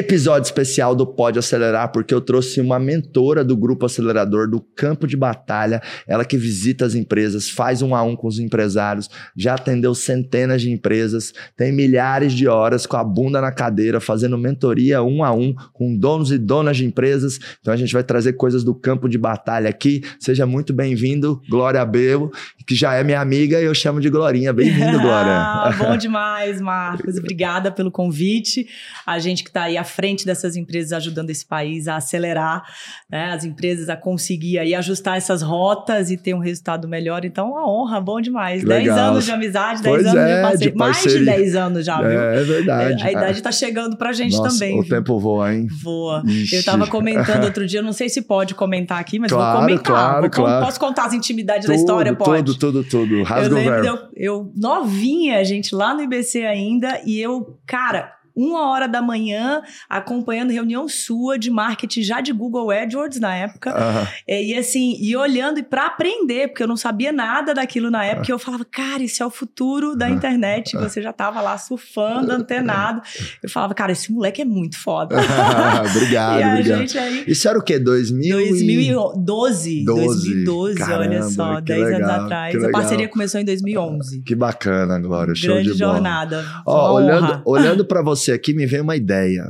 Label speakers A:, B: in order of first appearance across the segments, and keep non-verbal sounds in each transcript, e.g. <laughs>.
A: Episódio especial do Pode Acelerar, porque eu trouxe uma mentora do Grupo Acelerador do Campo de Batalha, ela que visita as empresas, faz um a um com os empresários, já atendeu centenas de empresas, tem milhares de horas com a bunda na cadeira, fazendo mentoria um a um com donos e donas de empresas. Então a gente vai trazer coisas do campo de batalha aqui. Seja muito bem-vindo, Glória Belo, que já é minha amiga e eu chamo de Glorinha. Bem-vindo, Glória. <laughs>
B: ah, bom demais, Marcos. Obrigada pelo convite. A gente que está aí à frente dessas empresas ajudando esse país a acelerar, né, as empresas a conseguir aí ajustar essas rotas e ter um resultado melhor. Então, uma honra, bom demais. 10 anos de amizade, 10 anos é, de, parceria. de Mais de 10 anos já, viu?
A: É, é verdade.
B: É, a idade está chegando pra gente
A: Nossa,
B: também.
A: O
B: viu?
A: tempo voa, hein?
B: Voa. Ixi. Eu estava comentando outro dia, não sei se pode comentar aqui, mas
A: claro,
B: vou comentar.
A: Claro,
B: vou,
A: claro.
B: Posso contar as intimidades
A: tudo,
B: da história? Pode.
A: Tudo, tudo, tudo. Rasga
B: eu lembro, eu, eu novinha, gente, lá no IBC ainda, e eu, cara, uma hora da manhã, acompanhando reunião sua de marketing já de Google AdWords na época. É, e assim, e olhando e para aprender, porque eu não sabia nada daquilo na época, e eu falava, cara, isso é o futuro da internet. E você já tava lá surfando, antenado. Eu falava, cara, esse moleque é muito foda. <laughs>
A: obrigado,
B: e a
A: obrigado.
B: gente aí.
A: Isso era o quê? 2000 e...
B: 2012. 2012,
A: Caramba,
B: olha só,
A: que
B: 10 anos
A: legal,
B: atrás.
A: que
B: A parceria começou em 2011.
A: Que bacana, Glória. Show
B: Grande
A: de bola.
B: jornada.
A: Ó, olhando, olhando para você aqui, me veio uma ideia.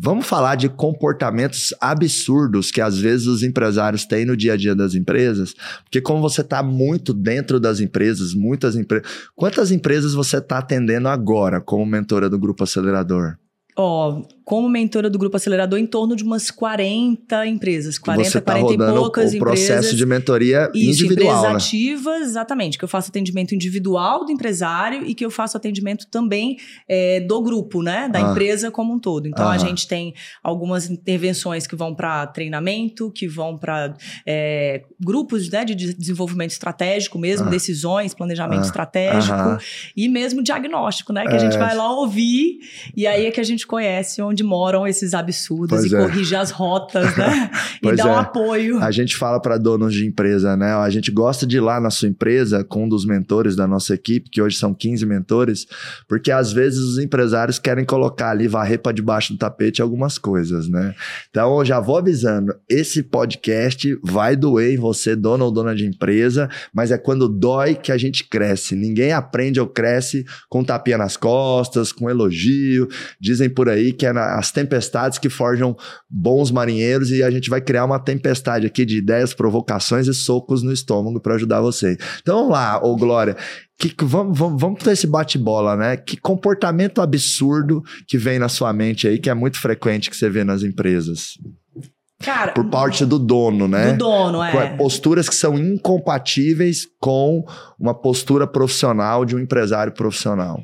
A: Vamos falar de comportamentos absurdos que às vezes os empresários têm no dia a dia das empresas, porque como você está muito dentro das empresas, muitas empresas. Quantas empresas você está atendendo agora como mentora do Grupo Acelerador?
B: Ó, como mentora do Grupo Acelerador, em torno de umas 40 empresas. 40,
A: você está
B: 40 e
A: rodando
B: poucas
A: o processo
B: empresas.
A: de mentoria
B: Isso,
A: individual,
B: empresas
A: né?
B: ativas, exatamente. Que eu faço atendimento individual do empresário e que eu faço atendimento também é, do grupo, né? Da
A: Ah.
B: empresa como um todo. Então, a
A: Aham.
B: gente tem algumas intervenções que vão para treinamento, que vão para grupos né, de de desenvolvimento estratégico mesmo,
A: Ah.
B: decisões, planejamento
A: Ah.
B: estratégico e mesmo diagnóstico, né? Que a gente
A: É.
B: vai lá ouvir e aí é que a gente conhece onde moram esses absurdos
A: Pois
B: e
A: é.
B: corrige as rotas, né? <laughs> e dá um
A: é.
B: apoio.
A: A gente fala para donos de empresa, né? A gente gosta de ir lá na sua empresa com um dos mentores da nossa equipe, que hoje são 15 mentores, porque às vezes os empresários querem colocar ali, varrer para debaixo do tapete algumas coisas, né? Então, eu já vou avisando, esse podcast vai doer em você, dono ou dona de empresa, mas é quando dói que a gente cresce. Ninguém aprende ou cresce com tapinha nas costas, com elogio. Dizem por aí que é na- as tempestades que forjam bons marinheiros e a gente vai criar uma tempestade aqui de ideias, provocações e socos no estômago para ajudar você. Então vamos lá, ô Glória. Que, vamos, vamos, vamos para esse bate-bola, né? Que comportamento absurdo que vem na sua mente aí, que é muito frequente que você vê nas empresas.
B: Cara,
A: Por parte do dono, né?
B: do dono, é.
A: Posturas que são incompatíveis com uma postura profissional de um empresário profissional.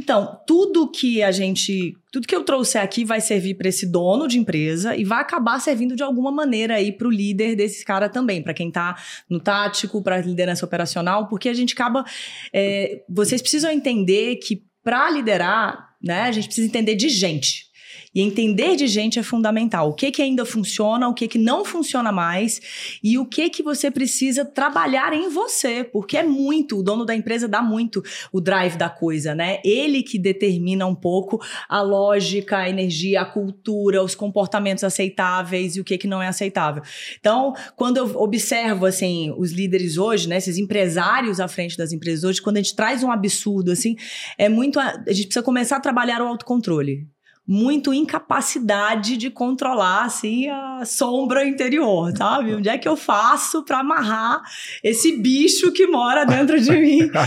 B: Então, tudo que a gente, tudo que eu trouxer aqui vai servir para esse dono de empresa e vai acabar servindo de alguma maneira aí para o líder desse cara também, para quem tá no tático, para liderança operacional, porque a gente acaba, é, vocês precisam entender que para liderar, né, a gente precisa entender de gente. E entender de gente é fundamental. O que que ainda funciona, o que que não funciona mais e o que que você precisa trabalhar em você, porque é muito, o dono da empresa dá muito o drive da coisa, né? Ele que determina um pouco a lógica, a energia, a cultura, os comportamentos aceitáveis e o que que não é aceitável. Então, quando eu observo assim os líderes hoje, né, esses empresários à frente das empresas hoje, quando a gente traz um absurdo assim, é muito a, a gente precisa começar a trabalhar o autocontrole muito incapacidade de controlar assim a sombra interior, sabe? Onde é que eu faço para amarrar esse bicho que mora dentro de mim? <laughs>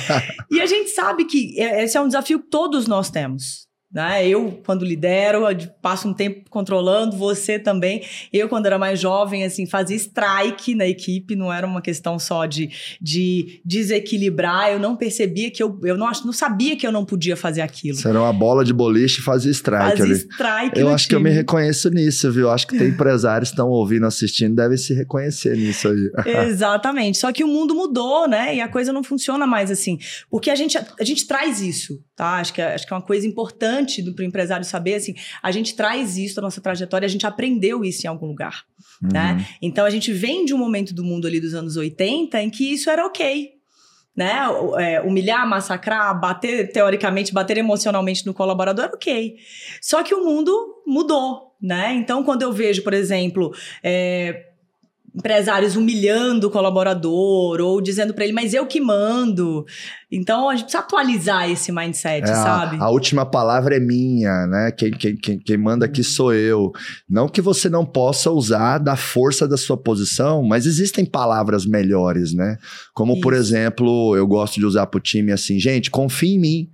B: E a gente sabe que esse é um desafio que todos nós temos. Né? Eu, quando lidero, eu passo um tempo controlando, você também. Eu, quando era mais jovem, assim, fazia strike na equipe, não era uma questão só de, de desequilibrar. Eu não percebia que eu, eu não, não sabia que eu não podia fazer aquilo.
A: Será uma bola de boliche e fazia strike
B: Fazia
A: ali.
B: strike
A: Eu acho que eu me
B: time.
A: reconheço nisso, viu? Acho que tem empresários que estão ouvindo, assistindo, devem se reconhecer nisso aí. <laughs> <laughs>
B: Exatamente. Só que o mundo mudou, né? E a coisa não funciona mais assim. Porque a gente, a gente traz isso, tá? Acho que, é- acho que é uma coisa importante do pro empresário saber, assim, a gente traz isso da nossa trajetória, a gente aprendeu isso em algum lugar, né?
A: Uhum.
B: Então a gente vem de um momento do mundo ali dos anos 80 em que isso era ok. né? É, humilhar, massacrar, bater, teoricamente, bater emocionalmente no colaborador, ok. Só que o mundo mudou, né? Então, quando eu vejo, por exemplo, é, empresários humilhando o colaborador ou dizendo para ele, mas eu que mando. Então a gente precisa atualizar esse mindset,
A: é,
B: sabe?
A: A, a, última palavra é minha, né? Quem, quem, quem, quem manda aqui sou eu. Não que você não possa usar da força da sua posição, mas existem palavras melhores, né? Como, Isso. por exemplo, eu gosto de usar para o time assim, gente, confia em mim.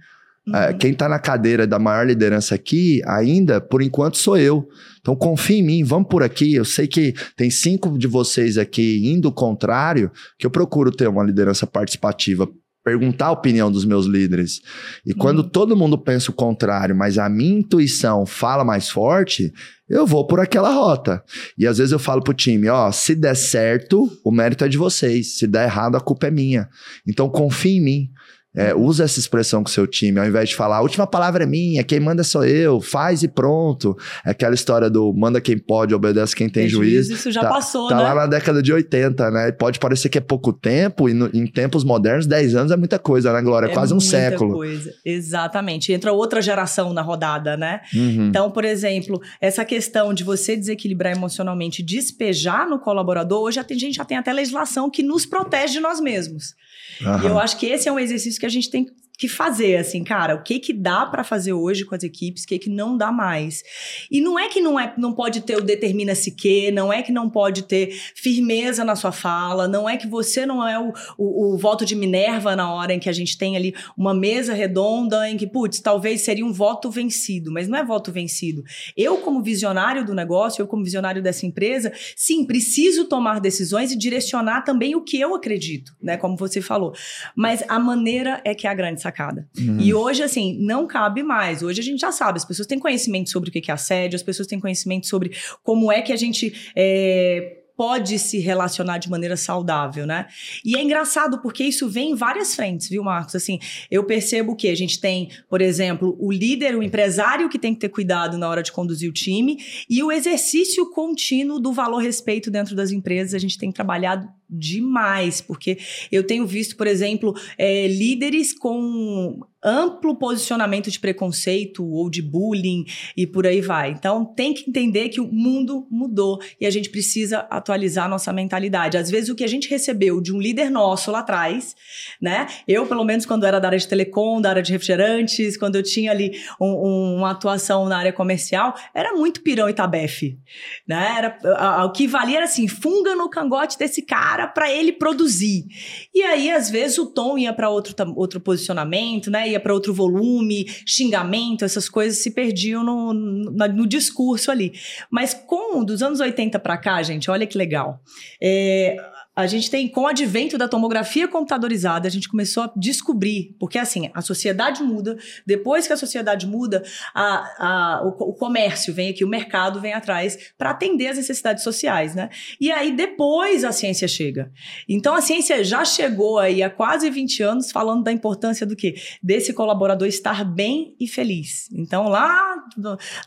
A: É, uhum. quem está na cadeira da maior liderança aqui, ainda, por enquanto, sou eu. Então confia em mim, vamos por aqui. Eu sei que tem cinco de vocês aqui indo o contrário, que eu procuro ter uma liderança participativa, perguntar a opinião dos meus líderes. E uhum. quando todo mundo pensa o contrário, mas a minha intuição fala mais forte, eu vou por aquela rota. E às vezes eu falo pro time, ó, se der certo, o mérito é de vocês. Se der errado, a culpa é minha. Então confia em mim. É, usa essa expressão com seu time, ao invés de falar, a última palavra é minha, quem manda sou eu, faz e pronto. É aquela história do manda quem pode, obedece quem tem, tem juízo.
B: Isso já
A: tá,
B: passou,
A: tá
B: né?
A: lá na década de 80, né? Pode parecer que é pouco tempo, e no, em tempos modernos, 10 anos é muita coisa, né, Glória? É, é quase um século.
B: Coisa. Exatamente. Entra outra geração na rodada, né? Uhum. Então, por exemplo, essa questão de você desequilibrar emocionalmente, despejar no colaborador, hoje a gente já tem até legislação que nos protege de nós mesmos. Uhum. E eu acho que esse é um exercício que a gente tem que fazer, assim, cara, o que que dá para fazer hoje com as equipes, o que que não dá mais. E não é que não é, não pode ter o determina-se que, não é que não pode ter firmeza na sua fala, não é que você não é o, o, o, voto de Minerva na hora em que a gente tem ali uma mesa redonda em que, putz, talvez seria um voto vencido, mas não é voto vencido. Eu, como visionário do negócio, eu, como visionário dessa empresa, sim, preciso tomar decisões e direcionar também o que eu acredito, né, como você falou. Mas a maneira é que é a grande sacada. Uhum. E hoje, assim, não cabe mais. Hoje a gente já sabe, as pessoas têm conhecimento sobre o que é assédio, as pessoas têm conhecimento sobre como é que a gente. É, pode se relacionar de maneira saudável, né? E é engraçado porque isso vem em várias frentes, viu, Marcos? Assim, eu percebo que a gente tem, por exemplo, o líder, o empresário que tem que ter cuidado na hora de conduzir o time e o exercício contínuo do valor respeito dentro das empresas. A gente tem trabalhado demais, porque eu tenho visto, por exemplo, é, líderes com amplo posicionamento de preconceito ou de bullying e por aí vai. Então tem que entender que o mundo mudou e a gente precisa atualizar a nossa mentalidade. Às vezes o que a gente recebeu de um líder nosso lá atrás, né? Eu, pelo menos, quando era da área de telecom, da área de refrigerantes, quando eu tinha ali um, um, uma atuação na área comercial, era muito pirão e tabefe, né? Era, a, a, o que valia era assim, funga no cangote desse cara para ele produzir. E aí, às vezes, o tom ia para outro, outro posicionamento, né? Ia para outro volume, xingamento, essas coisas se perdiam no, no, no discurso ali. Mas com dos anos 80 para cá, gente, olha que legal. É, a gente tem, com o advento da tomografia computadorizada, a gente começou a descobrir, porque assim, a sociedade muda, depois que a sociedade muda, a, a, o, o comércio vem aqui, o mercado vem atrás para atender as necessidades sociais, né? E aí depois a ciência chega. Então a ciência já chegou aí há quase 20 anos falando da importância do quê? Desse colaborador estar bem e feliz. Então lá,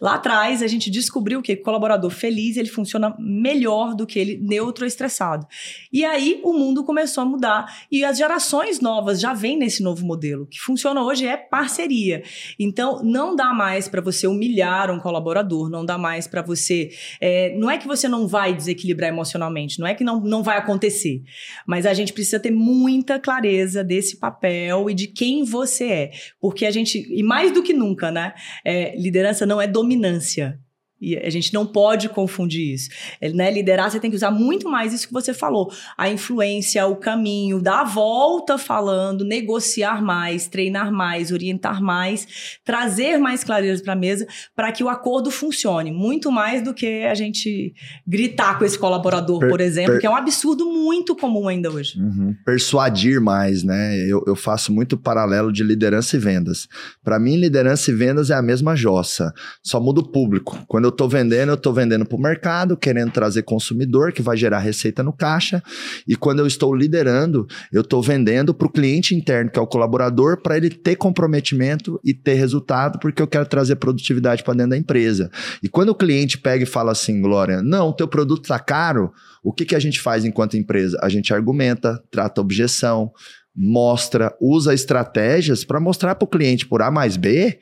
B: lá atrás a gente descobriu que o colaborador feliz ele funciona melhor do que ele neutro estressado. E e aí o mundo começou a mudar e as gerações novas já vêm nesse novo modelo. que funciona hoje é parceria. Então não dá mais para você humilhar um colaborador, não dá mais para você. É, não é que você não vai desequilibrar emocionalmente, não é que não, não vai acontecer, mas a gente precisa ter muita clareza desse papel e de quem você é, porque a gente e mais do que nunca, né? É, liderança não é dominância. E a gente não pode confundir isso. É, né? Liderar, você tem que usar muito mais isso que você falou. A influência, o caminho, dar a volta falando, negociar mais, treinar mais, orientar mais, trazer mais clareza para a mesa para que o acordo funcione. Muito mais do que a gente gritar com esse colaborador, per, por exemplo, per, que é um absurdo muito comum ainda hoje.
A: Uhum. Persuadir mais, né? Eu, eu faço muito paralelo de liderança e vendas. Para mim, liderança e vendas é a mesma jossa, só muda o público. Quando eu eu estou vendendo, eu estou vendendo para o mercado, querendo trazer consumidor, que vai gerar receita no caixa. E quando eu estou liderando, eu estou vendendo para o cliente interno, que é o colaborador, para ele ter comprometimento e ter resultado, porque eu quero trazer produtividade para dentro da empresa. E quando o cliente pega e fala assim, Glória, não, teu produto está caro, o que, que a gente faz enquanto empresa? A gente argumenta, trata objeção, mostra, usa estratégias para mostrar para o cliente por A mais B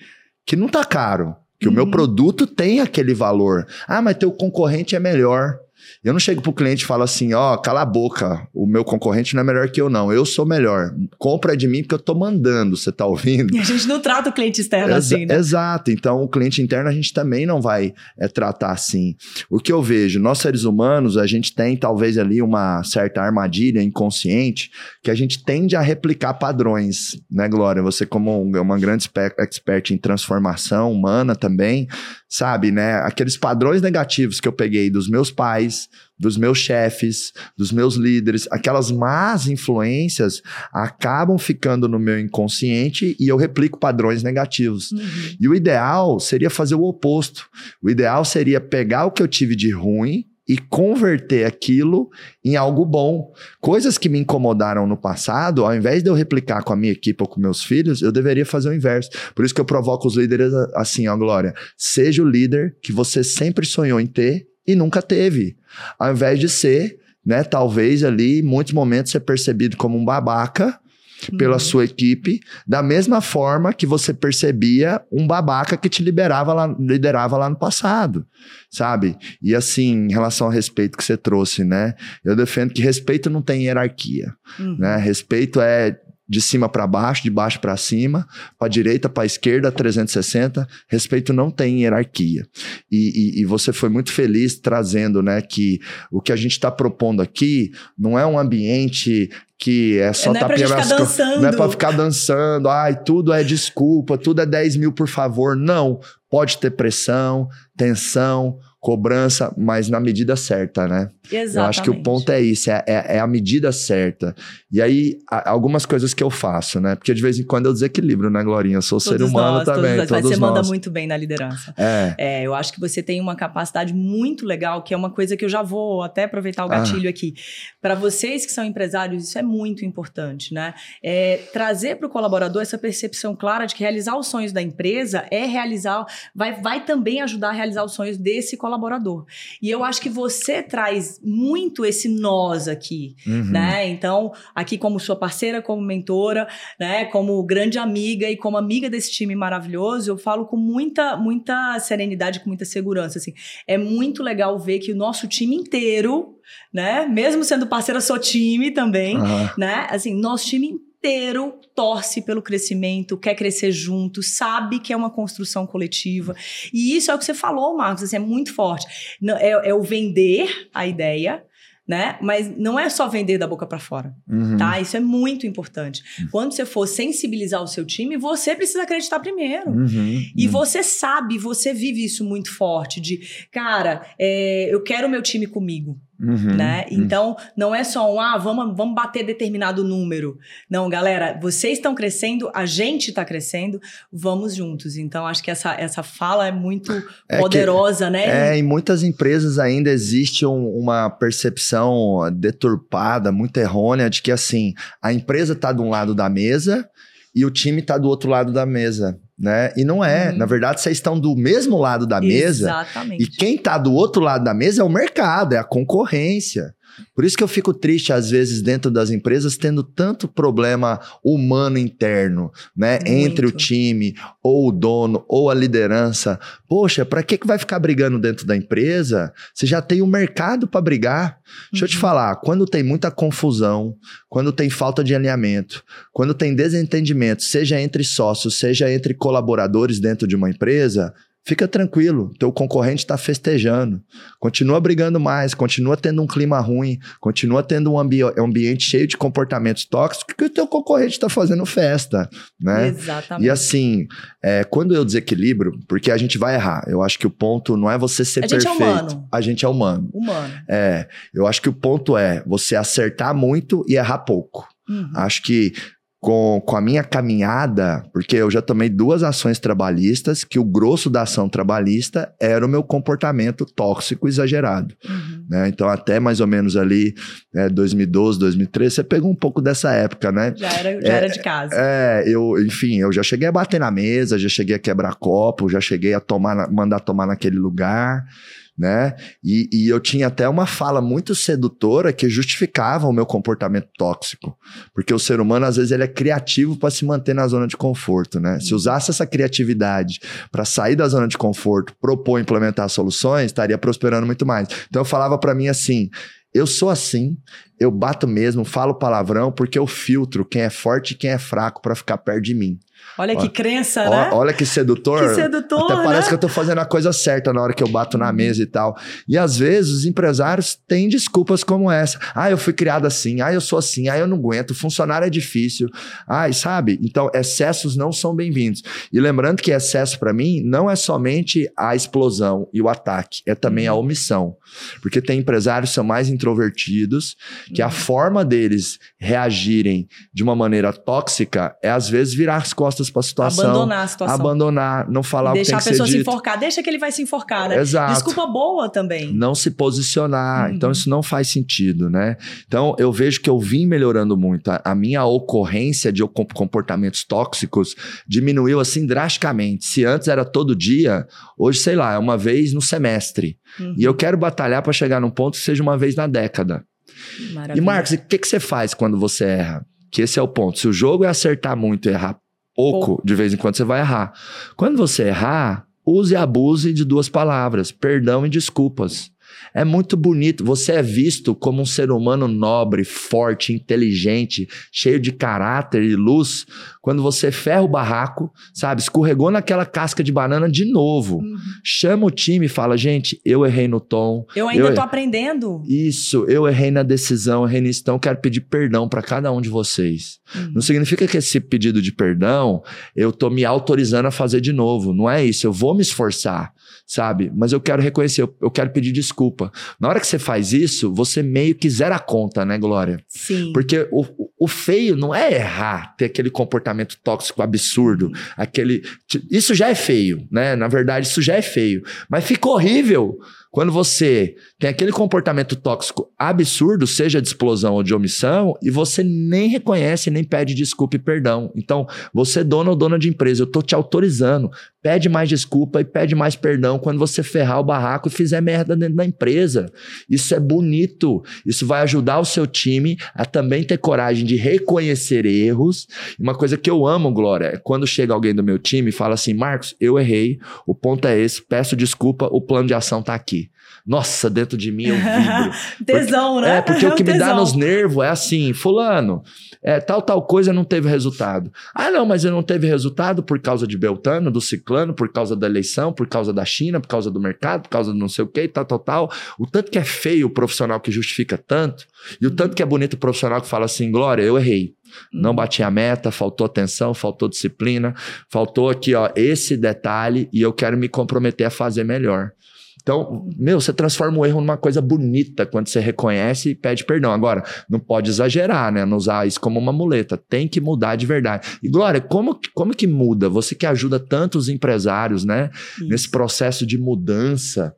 A: que não tá caro, que uhum. o meu uhum. produto tem aquele valor. Ah, mas teu concorrente é melhor. Eu não chego pro cliente e falo assim, ó, oh, cala a boca, o meu concorrente não é melhor que eu não, eu sou melhor. Compra de mim porque eu tô mandando, você tá ouvindo? <laughs>
B: E a gente não trata o cliente externo Exa assim, né?
A: Exato, então o cliente interno a gente também não vai é, tratar assim. O que eu vejo, nós seres humanos, a gente tem talvez ali uma certa armadilha inconsciente que a gente tende a replicar padrões, né, Glória? Você como uma grande expert em transformação humana também, sabe, né? Aqueles padrões negativos que eu peguei dos meus pais, dos meus chefes, dos meus líderes, aquelas más influências acabam ficando no meu inconsciente e eu replico padrões negativos. Uhum. E o ideal seria fazer o oposto. O ideal seria pegar o que eu tive de ruim e converter aquilo em algo bom. Coisas que me incomodaram no passado, ao invés de eu replicar com a minha equipe ou com meus filhos, eu deveria fazer o inverso. Por isso que eu provoco os líderes assim, ó, Glória. Seja o líder que você sempre sonhou em ter e nunca teve. Ao invés de ser, né, talvez ali, em muitos momentos, ser percebido como um babaca pela uhum. sua equipe, da mesma forma que você percebia um babaca que te liberava lá, liderava lá no passado, sabe? E assim, em relação ao respeito que você trouxe, né? Eu defendo que respeito não tem hierarquia, uhum. né? Respeito é de cima para baixo, de baixo para cima, para direita, para esquerda, 360. Respeito não tem hierarquia. E, e, e, você foi muito feliz trazendo, né, que o que a gente está propondo aqui não é um ambiente que é só
B: não é tapear as
A: Não é para ficar dançando, ai, tudo é desculpa, tudo é 10 mil, por favor. Não. Pode ter pressão, tensão, cobrança, mas na medida certa, né?
B: Exatamente.
A: Eu acho que o ponto é isso, é, é, é a medida certa. E aí, a, algumas coisas que eu faço, né? Porque de vez em quando eu desequilibro, né, Glorinha? Eu sou todos ser humano
B: nós,
A: também.
B: Todos,
A: todos
B: você
A: nós.
B: manda muito bem na liderança. É. é. Eu acho que você tem uma capacidade muito legal, que é uma coisa que eu já vou até aproveitar o ah. gatilho ah. aqui. Para vocês que são empresários, isso é muito importante, né? É trazer para o colaborador essa percepção clara de que realizar os sonhos da empresa é realizar, vai, vai também ajudar a realizar os sonhos desse colaborador. E eu acho que você traz muito esse nós aqui, uhum. né? Então, aqui como sua parceira, como mentora, né? Como grande amiga e como amiga desse time maravilhoso, eu falo com muita, muita serenidade, com muita segurança, assim. É muito legal ver que o nosso time inteiro, né? Mesmo sendo parceira, sou time também, uhum. né? Assim, nosso time inteiro torce pelo crescimento, quer crescer junto, sabe que é uma construção coletiva. E isso é o que você falou, Marcos, assim, é muito forte. É, é o vender a ideia, né? Mas não é só vender da boca para fora, uhum. tá? Isso é muito importante. Quando você for sensibilizar o seu time, você precisa acreditar primeiro. Uhum. E uhum. você sabe, você vive isso muito forte de, cara, é, eu quero o meu time comigo. Uhum, né? Uhum. Então, não é só um, ah, vamos, vamos bater determinado número. Não, galera, vocês estão crescendo, a gente está crescendo, vamos juntos. Então, acho que essa, essa fala é muito é poderosa,
A: que,
B: né?
A: É, em muitas empresas ainda existe um, uma percepção deturpada, muito errônea, de que assim, a empresa está de um lado da mesa e o time está do outro lado da mesa né? E não é. Uhum. Na verdade, vocês estão do mesmo lado da mesa.
B: Exatamente.
A: E quem está do outro lado da mesa é o mercado, é a concorrência. Por isso que eu fico triste, às vezes, dentro das empresas, tendo tanto problema humano interno, né? Muito. Entre o time, ou o dono, ou a liderança. Poxa, para que, que vai ficar brigando dentro da empresa? Você já tem o um mercado para brigar. Deixa uhum. eu te uhum. falar, quando tem muita confusão, quando tem falta de alinhamento, quando tem desentendimento, seja entre sócios, seja entre colaboradores dentro de uma empresa, Fica tranquilo, teu concorrente está festejando. Continua brigando mais, continua tendo um clima ruim, continua tendo um ambi ambiente cheio de comportamentos tóxicos que o teu concorrente está fazendo festa, né?
B: Exatamente.
A: E assim, é, quando eu desequilibro, porque a gente vai errar, eu acho que o ponto não é você ser
B: a
A: perfeito.
B: Gente é humano.
A: A gente é humano.
B: Humano.
A: É, eu acho que o ponto é você acertar muito e errar pouco. Uhum. Acho que com, com a minha caminhada, porque eu já tomei duas ações trabalhistas, que o grosso da ação trabalhista era o meu comportamento tóxico exagerado. Uhum. Né? Então, até mais ou menos ali, é, 2012, 2013, você pegou um pouco dessa época, né?
B: Já era, já é, era de casa.
A: É, eu, enfim, eu já cheguei a bater na mesa, já cheguei a quebrar copo, já cheguei a tomar, mandar tomar naquele lugar. Né? E, e, eu tinha até uma fala muito sedutora que justificava o meu comportamento tóxico, porque o ser humano às vezes ele é criativo para se manter na zona de conforto, né? Se usasse essa criatividade para sair da zona de conforto, propor, implementar soluções, estaria prosperando muito mais. Então eu falava para mim assim, eu sou assim, eu bato mesmo, falo palavrão porque eu filtro quem é forte e quem é fraco para ficar perto de mim.
B: Olha que crença, né?
A: Olha que sedutor.
B: Que sedutor,
A: Até parece
B: né?
A: que eu tô fazendo a coisa certa na hora que eu bato na mesa e tal. E às vezes os empresários têm desculpas como essa. Ah, eu fui criado assim. Ah, eu sou assim. Ah, eu não aguento. Funcionário é difícil. Ah, sabe? Então, excessos não são bem-vindos. E lembrando que excesso para mim não é somente a explosão e o ataque, é também a omissão. Porque tem empresários que são mais introvertidos, que a forma deles reagirem de uma maneira tóxica é às vezes virar as costas para a situação,
B: Abandonar a situação.
A: abandonar, não falar o que
B: Deixar
A: tem
B: a
A: que ser
B: pessoa se
A: dito.
B: enforcar. Deixa que ele vai se enforcar, né?
A: Exato.
B: Desculpa boa também.
A: Não se posicionar.
B: Uhum.
A: Então, isso não faz sentido, né? Então, eu vejo que eu vim melhorando muito. A, a minha ocorrência de com- comportamentos tóxicos diminuiu assim drasticamente. Se antes era todo dia, hoje, sei lá, é uma vez no semestre.
B: Uhum.
A: E eu quero batalhar para chegar num ponto que seja uma vez na década. E,
B: Maravilha.
A: Marcos, o que, que você faz quando você erra? Que esse é o ponto. Se o jogo é acertar muito e errar pouco, de vez em quando você vai errar. Quando você errar, use e abuse de duas palavras: perdão e desculpas. É muito bonito. Você é visto como um ser humano nobre, forte, inteligente, cheio de caráter e luz. Quando você ferra o barraco, sabe? Escorregou naquela casca de banana de novo.
B: Uhum.
A: Chama o time e fala: gente, eu errei no tom.
B: Eu ainda
A: Eu-
B: tô aprendendo.
A: Isso, eu errei na decisão, errei nisso, então eu quero pedir perdão para cada um de vocês.
B: Uhum.
A: Não significa que esse pedido de perdão eu tô me autorizando a fazer de novo. Não é isso, eu vou me esforçar, sabe? Mas eu quero reconhecer, eu, eu quero pedir desculpa. Na hora que você faz isso, você meio que zera a conta, né, Glória?
B: Sim.
A: Porque o, o feio não é errar, ter aquele comportamento tóxico absurdo, aquele. Isso já é feio, né? Na verdade, isso já é feio. Mas fica horrível quando você tem aquele comportamento tóxico absurdo, seja de explosão ou de omissão, e você nem reconhece, nem pede desculpa e perdão. Então, você, dono ou dona de empresa, eu tô te autorizando. Pede mais desculpa e pede mais perdão quando você ferrar o barraco e fizer merda dentro da empresa. Isso é bonito. Isso vai ajudar o seu time a também ter coragem de reconhecer erros. Uma coisa que eu amo, Glória, é quando chega alguém do meu time e fala assim: Marcos, eu errei, o ponto é esse, peço desculpa, o plano de ação tá aqui. Nossa, dentro de mim eu <laughs> vibro. <laughs>
B: tesão, né?
A: É, porque <laughs> o que me dá nos nervos é assim, fulano, é, tal, tal coisa não teve resultado. Ah, não, mas ele não teve resultado por causa de Beltano, do Ciclano, por causa da eleição, por causa da China, por causa do mercado, por causa do não sei o que, tal, tal, tal. O tanto que é feio o profissional que justifica tanto, e o tanto que é bonito o profissional que fala assim, Glória, eu errei. Não bati a meta, faltou atenção, faltou disciplina, faltou aqui, ó, esse detalhe, e eu quero me comprometer a fazer melhor. Então, meu, você transforma o erro numa coisa bonita quando você reconhece e pede perdão. Agora, não pode exagerar, né? Não usar isso como uma muleta. Tem que mudar de verdade. E, Glória, como, que- como que muda? Você que ajuda tantos empresários, né?
B: Isso.
A: Nesse processo de mudança,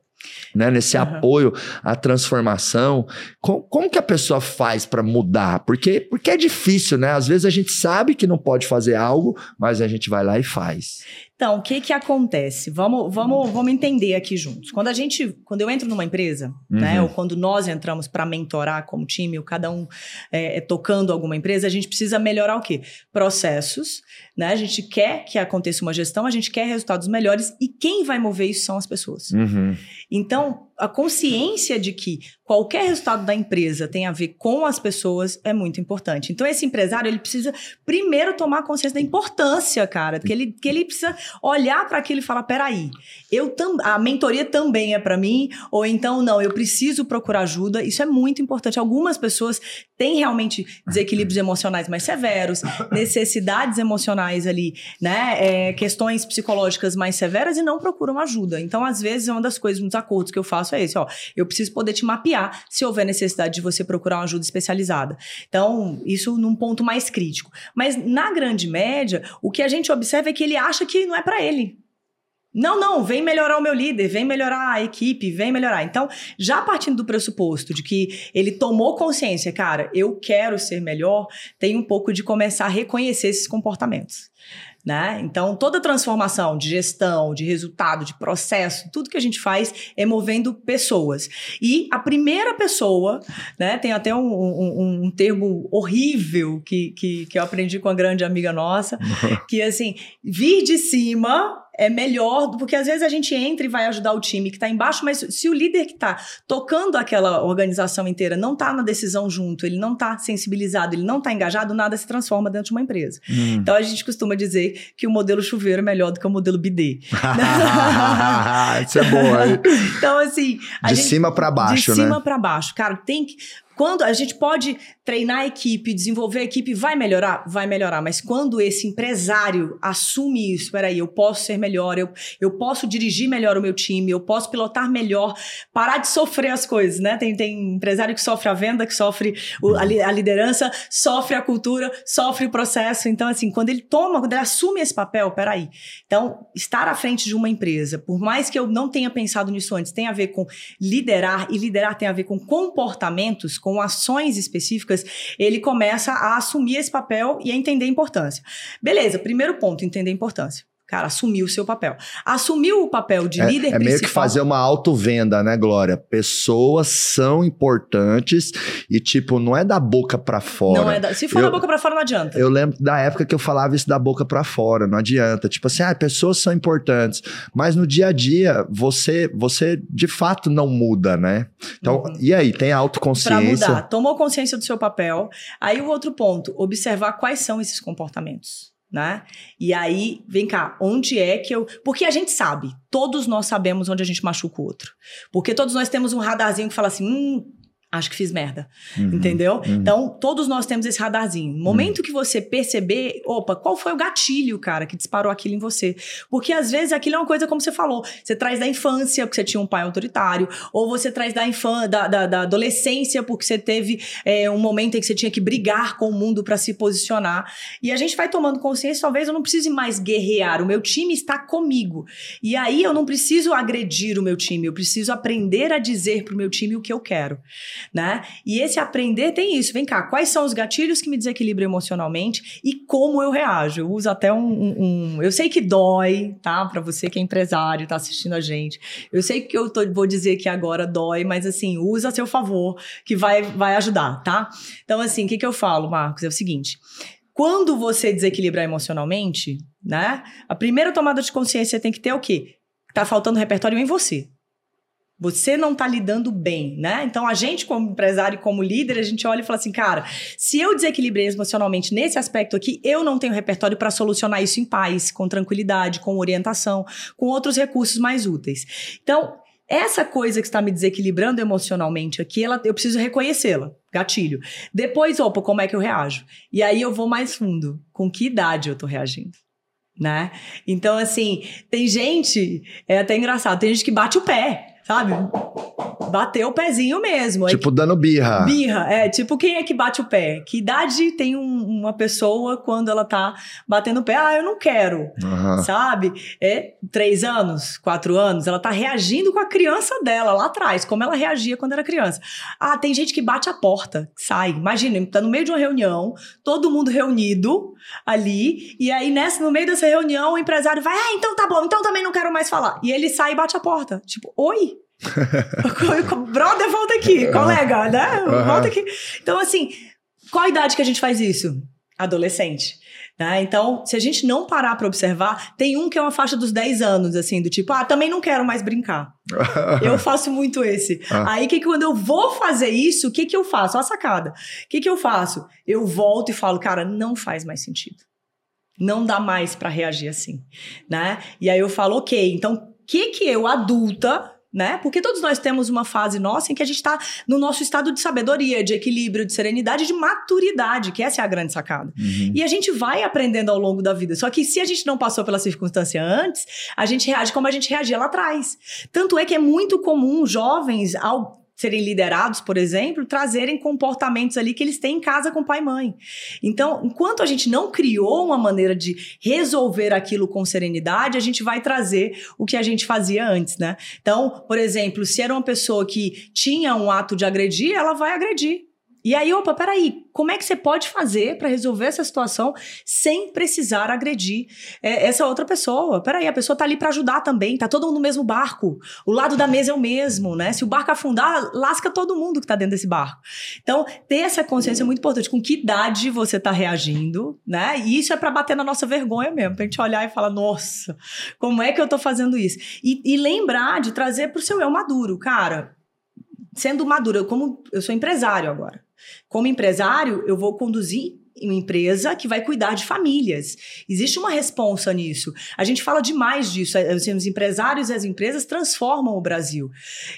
A: né? Nesse
B: Aham.
A: apoio à transformação. Co- Como, que a pessoa faz para mudar? Porque, porque é difícil, né? Às vezes a gente sabe que não pode fazer algo, mas a gente vai lá e faz.
B: Então, o que que acontece? Vamos, vamos, vamos entender aqui juntos. Quando a gente, quando eu entro numa empresa, né,
A: Uhum.
B: ou quando nós entramos para mentorar como time, ou cada um é, é tocando alguma empresa, a gente precisa melhorar o quê? Processos, né? A gente quer que aconteça uma gestão, a gente quer resultados melhores e quem vai mover isso são as pessoas.
A: Uhum.
B: Então, a consciência de que qualquer resultado da empresa tem a ver com as pessoas é muito importante. Então, esse empresário, ele precisa primeiro tomar consciência da importância, cara, que ele, que ele precisa olhar para aquilo e falar, peraí, eu tam, a mentoria também é para mim, ou então, não, eu preciso procurar ajuda. Isso é muito importante. Algumas pessoas têm realmente desequilíbrios emocionais mais severos, necessidades emocionais ali, né, é, questões psicológicas mais severas e não procuram ajuda. Então, às vezes, uma das coisas, um dos acordos que eu faço é esse, ó, eu preciso poder te mapear se houver necessidade de você procurar uma ajuda especializada. Então, isso num ponto mais crítico. Mas na grande média, o que a gente observa é que ele acha que não é para ele. Não, não, vem melhorar o meu líder, vem melhorar a equipe, vem melhorar. Então, já partindo do pressuposto de que ele tomou consciência, cara, eu quero ser melhor, tem um pouco de começar a reconhecer esses comportamentos. Né? Então, toda transformação de gestão, de resultado, de processo, tudo que a gente faz é movendo pessoas. E a primeira pessoa, né, tem até um, um, um termo horrível que, que, que eu aprendi com uma grande amiga nossa, <laughs> que assim, vir de cima é melhor, porque às vezes a gente entra e vai ajudar o time que está embaixo, mas se o líder que está tocando aquela organização inteira não está na decisão junto, ele não está sensibilizado, ele não está engajado, nada se transforma dentro de uma empresa. Hum. Então a gente costuma dizer que o modelo chuveiro é melhor do que o modelo bidê. <laughs>
A: Isso é boa.
B: Então assim,
A: de gente, cima para baixo,
B: de
A: né?
B: cima para baixo, cara, tem que quando a gente pode treinar a equipe, desenvolver a equipe, vai melhorar? Vai melhorar. Mas quando esse empresário assume isso, peraí, eu posso ser melhor, eu, eu posso dirigir melhor o meu time, eu posso pilotar melhor, parar de sofrer as coisas, né? Tem, tem empresário que sofre a venda, que sofre o, a, a, liderança, sofre a cultura, sofre o processo. Então, assim, quando ele toma, quando ele assume esse papel, peraí. Então, estar à frente de uma empresa, por mais que eu não tenha pensado nisso antes, tem a ver com liderar, e liderar tem a ver com comportamentos, com ações específicas, ele começa a assumir esse papel e a entender a importância. Beleza, primeiro ponto, entender a importância. Cara, assumiu o seu papel. Assumiu o papel de
A: é,
B: líder
A: é, é meio que fazer uma auto-venda, né, Glória? Pessoas são importantes e, tipo, não é da boca para fora.
B: Não é da, se for eu, da boca para fora, não adianta.
A: Eu lembro da época que eu falava isso da boca para fora, não adianta. Tipo assim, ah, pessoas são importantes. Mas no dia a dia, você, você de fato não muda, né? Então, uhum. e aí? Tem autoconsciência?
B: Pra mudar. Tomou consciência do seu papel. Aí o outro ponto, observar quais são esses comportamentos né? E aí, vem cá, onde é que eu. Porque a gente sabe, todos nós sabemos onde a gente machuca o outro. Porque todos nós temos um radarzinho que fala assim: hum, acho que fiz merda. Uhum, entendeu? Uhum. Então, todos nós temos esse radarzinho. Momento uhum. que você perceber, opa, qual foi o gatilho, cara, que disparou aquilo em você? Porque às vezes aquilo é uma coisa como você falou, você traz da infância, porque você tinha um pai autoritário, ou você traz da infância, da, da, da, adolescência, porque você teve é, um momento em que você tinha que brigar com o mundo para se posicionar. E a gente vai tomando consciência, talvez eu não precise mais guerrear, o meu time está comigo. E aí eu não preciso agredir o meu time, eu preciso aprender a dizer pro meu time o que eu quero né? E esse aprender tem isso. Vem cá, quais são os gatilhos que me desequilibram emocionalmente e como eu reajo? Eu uso até um. um, um eu sei que dói, tá? Para você que é empresário, tá assistindo a gente. Eu sei que eu tô, vou dizer que agora dói, mas assim, usa a seu favor, que vai, vai ajudar, tá? Então, assim, o que, que eu falo, Marcos? É o seguinte. Quando você desequilibrar emocionalmente, né? A primeira tomada de consciência tem que ter o quê? Tá faltando repertório em você. Você não está lidando bem, né? Então a gente, como empresário e como líder, a gente olha e fala assim, cara, se eu desequilibrei emocionalmente nesse aspecto aqui, eu não tenho repertório para solucionar isso em paz, com tranquilidade, com orientação, com outros recursos mais úteis. Então, essa coisa que está me desequilibrando emocionalmente aqui, ela, eu preciso reconhecê-la. Gatilho. Depois, opa, como é que eu reajo? E aí eu vou mais fundo. Com que idade eu estou reagindo? Né? Então, assim, tem gente, é até engraçado, tem gente que bate o pé sabe? Bateu o pezinho mesmo.
A: Tipo, dando birra.
B: Birra, é. Tipo, quem é que bate o pé? Que idade tem um, uma pessoa quando ela tá batendo o pé? Ah, eu não quero, uhum. sabe? É três anos, quatro anos, ela tá reagindo com a criança dela lá atrás, como ela reagia quando era criança. Ah, tem gente que bate a porta, sai. Imagina, tá no meio de uma reunião, todo mundo reunido ali, e aí nessa, no meio dessa reunião, o empresário vai, ah, então tá bom, então também não quero mais falar. E ele sai e bate a porta. Tipo, oi? <laughs> Brother, volta aqui, colega, né? Volta aqui. Então, assim, qual a idade que a gente faz isso? Adolescente. Né? Então, se a gente não parar para observar, tem um que é uma faixa dos 10 anos, assim, do tipo, ah, também não quero mais brincar. <laughs> eu faço muito esse. Ah. Aí, que quando eu vou fazer isso, o que que eu faço? Olha a sacada. O que que eu faço? Eu volto e falo, cara, não faz mais sentido. Não dá mais para reagir assim, né? E aí eu falo, ok, então, o que que eu, adulta, né? Porque todos nós temos uma fase nossa em que a gente está no nosso estado de sabedoria, de equilíbrio, de serenidade, de maturidade, que essa é a grande sacada. Uhum. E a gente vai aprendendo ao longo da vida. Só que se a gente não passou pela circunstância antes, a gente reage como a gente reagia lá atrás. Tanto é que é muito comum jovens, ao serem liderados, por exemplo, trazerem comportamentos ali que eles têm em casa com pai e mãe. Então, enquanto a gente não criou uma maneira de resolver aquilo com serenidade, a gente vai trazer o que a gente fazia antes, né? Então, por exemplo, se era uma pessoa que tinha um ato de agredir, ela vai agredir. E aí, opa, peraí, como é que você pode fazer para resolver essa situação sem precisar agredir é, essa outra pessoa? Peraí, a pessoa tá ali para ajudar também, tá todo mundo no mesmo barco. O lado da mesa é o mesmo, né? Se o barco afundar, lasca todo mundo que tá dentro desse barco. Então, ter essa consciência é muito importante. Com que idade você tá reagindo, né? E isso é para bater na nossa vergonha mesmo, pra gente olhar e falar, nossa, como é que eu tô fazendo isso? E, e lembrar de trazer pro seu eu maduro, cara. Sendo maduro, como eu sou empresário agora. Como empresário, eu vou conduzir uma empresa que vai cuidar de famílias. Existe uma responsa nisso. A gente fala demais disso. Assim, os empresários e as empresas transformam o Brasil.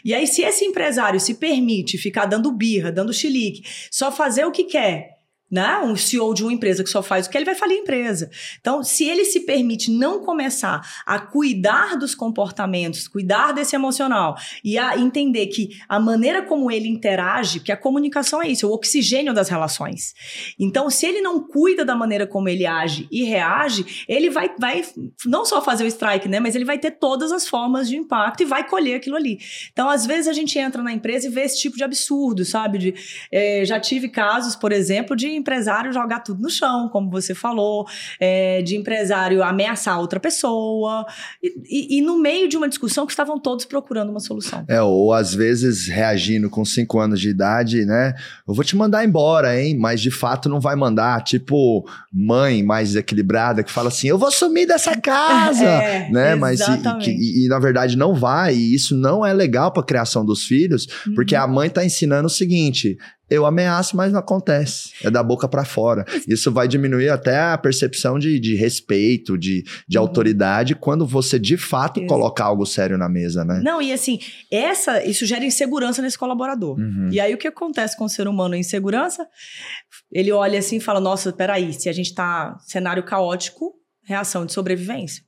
B: E aí, se esse empresário se permite ficar dando birra, dando chilique, só fazer o que quer né? Um CEO de uma empresa que só faz o que ele vai falir a empresa. Então, se ele se permite não começar a cuidar dos comportamentos, cuidar desse emocional e a entender que a maneira como ele interage, que a comunicação é isso, é o oxigênio das relações. Então, se ele não cuida da maneira como ele age e reage, ele vai, vai não só fazer o strike, né? Mas ele vai ter todas as formas de impacto e vai colher aquilo ali. Então, às vezes a gente entra na empresa e vê esse tipo de absurdo, sabe? De, é, já tive casos, por exemplo, de empresário jogar tudo no chão, como você falou, é, de empresário ameaçar outra pessoa, e, e, e, no meio de uma discussão que estavam todos procurando uma solução.
A: É, ou às vezes reagindo com cinco anos de idade, né? Eu vou te mandar embora, hein? Mas de fato não vai mandar. Tipo, mãe mais equilibrada que fala assim: eu vou sumir dessa <laughs> casa, é, né? Mas e, e, e, na verdade não vai, e isso não é legal para a criação dos filhos, uhum. porque a mãe está ensinando o seguinte: eu ameaço, mas não acontece. É da boca para fora. Isso vai diminuir até a percepção de, de respeito, de, de uhum. autoridade, quando você de fato Isso. coloca algo sério na mesa, né?
B: Não, e assim, essa, isso gera insegurança nesse colaborador. Uhum. E aí o que acontece com o ser humano em insegurança? Ele olha assim e fala: nossa, peraí, se a gente tá cenário caótico, reação de sobrevivência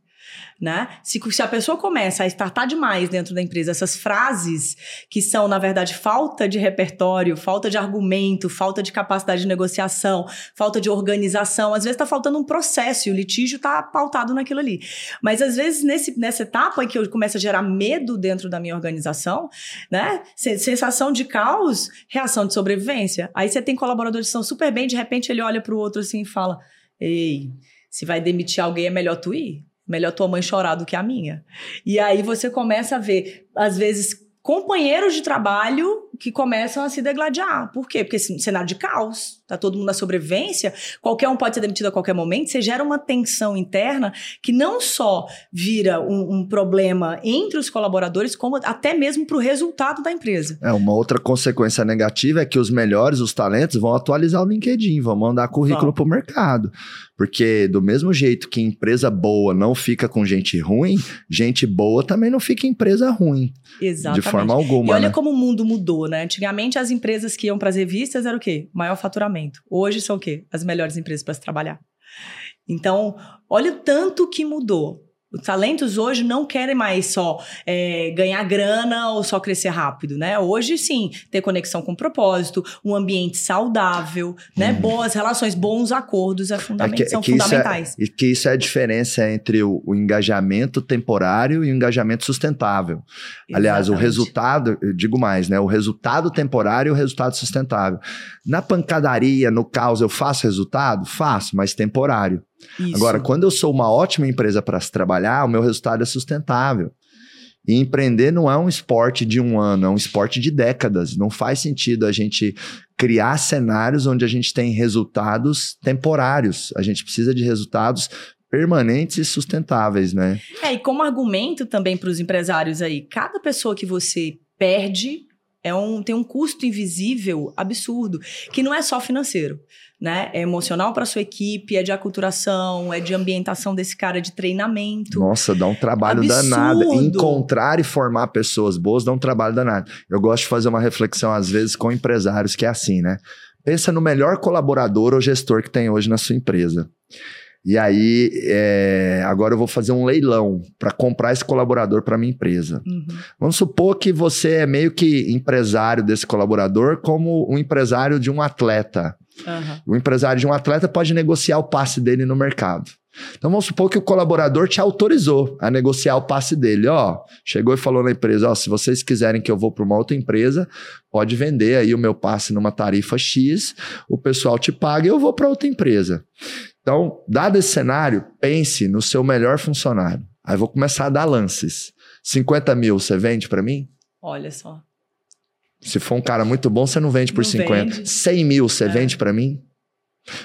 B: né? Se, se a pessoa começa a estartar demais dentro da empresa essas frases que são, na verdade, falta de repertório, falta de argumento, falta de capacidade de negociação, falta de organização, às vezes está faltando um processo e o litígio está pautado naquilo ali. Mas às vezes nesse, nessa etapa em que eu começo a gerar medo dentro da minha organização, né? Sensação de caos, reação de sobrevivência. Aí você tem colaboradores que estão super bem, de repente ele olha para o outro assim e fala: Ei, se vai demitir alguém, é melhor tu ir. Melhor tua mãe chorar do que a minha. E aí você começa a ver, às vezes, companheiros de trabalho que começam a se degladiar. Por quê? Porque esse cenário de caos, tá todo mundo na sobrevivência, qualquer um pode ser demitido a qualquer momento, você gera uma tensão interna que não só vira um, um problema entre os colaboradores, como até mesmo para o resultado da empresa.
A: É, uma outra consequência negativa é que os melhores, os talentos, vão atualizar o LinkedIn, vão mandar currículo para o mercado. Porque do mesmo jeito que empresa boa não fica com gente ruim, gente boa também não fica em empresa ruim.
B: Exatamente.
A: De forma alguma.
B: E olha
A: né?
B: como o mundo mudou, né? Antigamente as empresas que iam para as revistas eram o quê? Maior faturamento. Hoje são o quê? As melhores empresas para se trabalhar. Então, olha o tanto que mudou. Os talentos hoje não querem mais só é, ganhar grana ou só crescer rápido, né? Hoje, sim, ter conexão com propósito, um ambiente saudável, né? Hum. Boas relações, bons acordos é fundament é que, são que fundamentais.
A: Isso é, e que isso é a diferença entre o, o, engajamento temporário e o engajamento sustentável. Exatamente. Aliás, o resultado, eu digo mais, né? O resultado temporário e o resultado sustentável. Na pancadaria, no caos, eu faço resultado? Faço, mas temporário. Isso. Agora, quando eu sou uma ótima empresa para se trabalhar, o meu resultado é sustentável. E empreender não é um esporte de um ano, é um esporte de décadas. Não faz sentido a gente criar cenários onde a gente tem resultados temporários. A gente precisa de resultados permanentes e sustentáveis, né?
B: É, e como argumento também para os empresários aí, cada pessoa que você perde é um, tem um custo invisível absurdo, que não é só financeiro né? É emocional para sua equipe, é de aculturação, é de ambientação desse cara, de treinamento.
A: Nossa, dá um trabalho Absurdo. danado. Encontrar e formar pessoas boas dá um trabalho danado. Eu gosto de fazer uma reflexão, às vezes, com empresários, que é assim, né? Pensa no melhor colaborador ou gestor que tem hoje na sua empresa. E aí, é, agora eu vou fazer um leilão para comprar esse colaborador para minha empresa.
B: Uhum.
A: Vamos supor que você é meio que empresário desse colaborador, como um empresário de um atleta.
B: Uhum.
A: O empresário de um atleta pode negociar o passe dele no mercado. Então vamos supor que o colaborador te autorizou a negociar o passe dele. Ó, chegou e falou na empresa: ó, se vocês quiserem que eu vou para uma outra empresa, pode vender aí o meu passe numa tarifa X, o pessoal te paga e eu vou para outra empresa. Então, dado esse cenário, pense no seu melhor funcionário. Aí vou começar a dar lances. 50 mil você vende para mim?
B: Olha só.
A: Se for um cara muito bom, você não vende por
B: Não
A: 50.
B: vende.
A: 100 mil você
B: É.
A: vende para mim?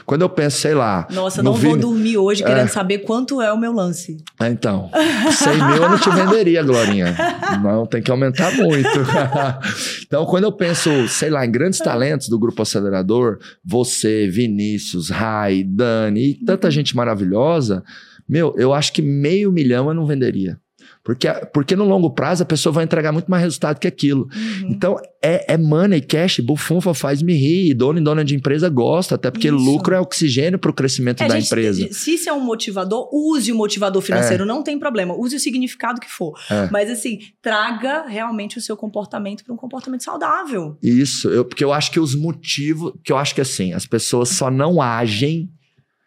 A: Quando eu penso, sei lá.
B: Nossa,
A: no
B: não vou
A: Vini-
B: dormir hoje
A: É.
B: querendo saber quanto é o meu lance.
A: Ah, Então, 100 mil eu não te venderia, Glorinha. Não, tem que aumentar muito. <laughs> então, quando eu penso, sei lá, em grandes talentos do Grupo Acelerador, você, Vinícius, Rai, Dani e tanta gente maravilhosa, meu, eu acho que meio milhão eu não venderia. Porque, porque no longo prazo a pessoa vai entregar muito mais resultado que aquilo.
B: Uhum.
A: Então, é, é money, cash, bufunfa faz me rir. Dono e dona de empresa gosta, até porque
B: Isso.
A: lucro é oxigênio para o crescimento
B: É,
A: da
B: gente,
A: empresa.
B: Se isso é um motivador, use o motivador financeiro, não tem problema. Use o significado que for.
A: É.
B: Mas assim, traga realmente o seu comportamento para um comportamento saudável.
A: Isso, eu, porque eu acho que os motivos. Que eu acho que assim, as pessoas só não agem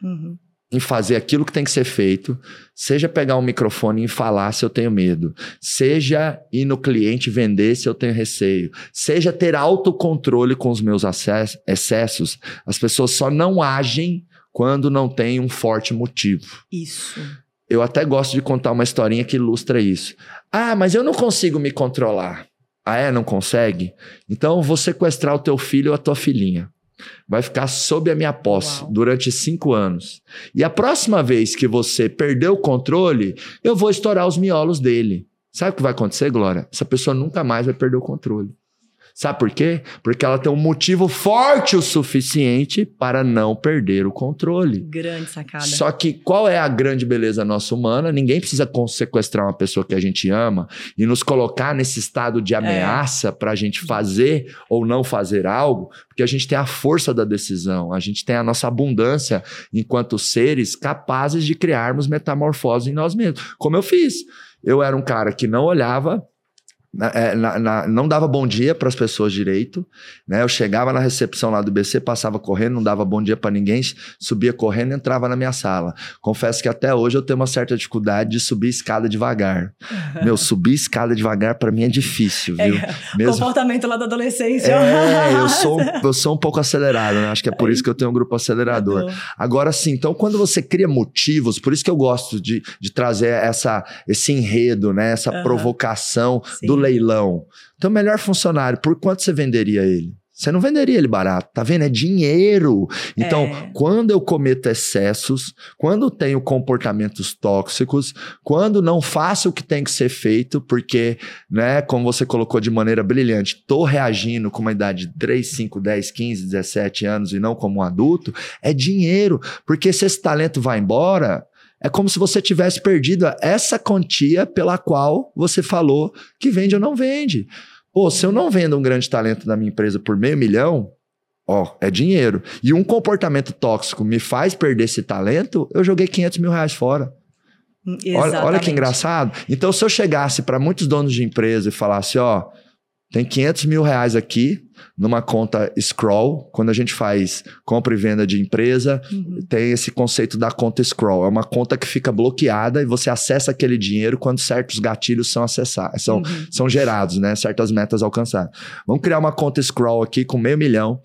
B: Uhum.
A: Em fazer aquilo que tem que ser feito, seja pegar um microfone e falar se eu tenho medo, seja ir no cliente vender se eu tenho receio, seja ter autocontrole com os meus excessos, as pessoas só não agem quando não tem um forte motivo.
B: Isso.
A: Eu até gosto de contar uma historinha que ilustra isso. Ah, mas eu não consigo me controlar. Ah, é? Não consegue? Então eu vou sequestrar o teu filho ou a tua filhinha. Vai ficar sob a minha posse
B: Uau.
A: durante cinco anos. E a próxima vez que você perder o controle, eu vou estourar os miolos dele. Sabe o que vai acontecer, Glória? Essa pessoa nunca mais vai perder o controle. Sabe por quê? Porque ela tem um motivo forte o suficiente para não perder o controle.
B: Grande sacada.
A: Só que qual é a grande beleza nossa humana? Ninguém precisa sequestrar uma pessoa que a gente ama e nos colocar nesse estado
B: É.
A: de ameaça para a gente fazer ou não fazer algo, porque a gente tem a força da decisão, a gente tem a nossa abundância enquanto seres capazes de criarmos metamorfose em nós mesmos. Como eu fiz. Eu era um cara que não olhava na- é, na- na- não dava bom dia para as pessoas direito, né? Eu chegava na recepção lá do BC, passava correndo, não dava bom dia para ninguém, subia correndo e entrava na minha sala. Confesso que até hoje eu tenho uma certa dificuldade de subir escada devagar. <laughs> Meu, subir escada devagar para mim é difícil, viu? <laughs> Mesmo
B: Comportamento lá da adolescência.
A: é, <laughs> eu sou, eu sou um pouco acelerado, né? Acho que é por isso que eu tenho um grupo acelerador. Agora sim, então quando você cria motivos, por isso que eu gosto de, de trazer essa, esse enredo, né? Essa
B: Aham.
A: provocação
B: Sim.
A: do leilão. Então, melhor funcionário, por quanto você venderia ele? Você não venderia ele barato, tá vendo? É dinheiro. Então,
B: É.
A: quando eu cometo excessos, quando tenho comportamentos tóxicos, quando não faço o que tem que ser feito, porque, né, como você colocou de maneira brilhante, tô reagindo com uma idade de 3, 5, 10, 15, 17 anos e não como um adulto, é dinheiro. Porque se esse talento vai embora, é como se você tivesse perdido essa quantia pela qual você falou que vende ou não vende. Pô, se eu não vendo um grande talento da minha empresa por meio milhão, ó, é dinheiro. E um comportamento tóxico me faz perder esse talento, eu joguei 500 mil reais fora. Olha, olha que engraçado. Então, se eu chegasse para muitos donos de empresa e falasse, ó, tem 500 mil reais aqui numa conta Scroll, quando a gente faz compra e venda de empresa,
B: Uhum.
A: tem esse conceito da conta Scroll. É uma conta que fica bloqueada e você acessa aquele dinheiro quando certos gatilhos são acessados, são,
B: Uhum.
A: são gerados, né? Certas metas alcançadas. Vamos criar uma conta Scroll aqui com meio milhão.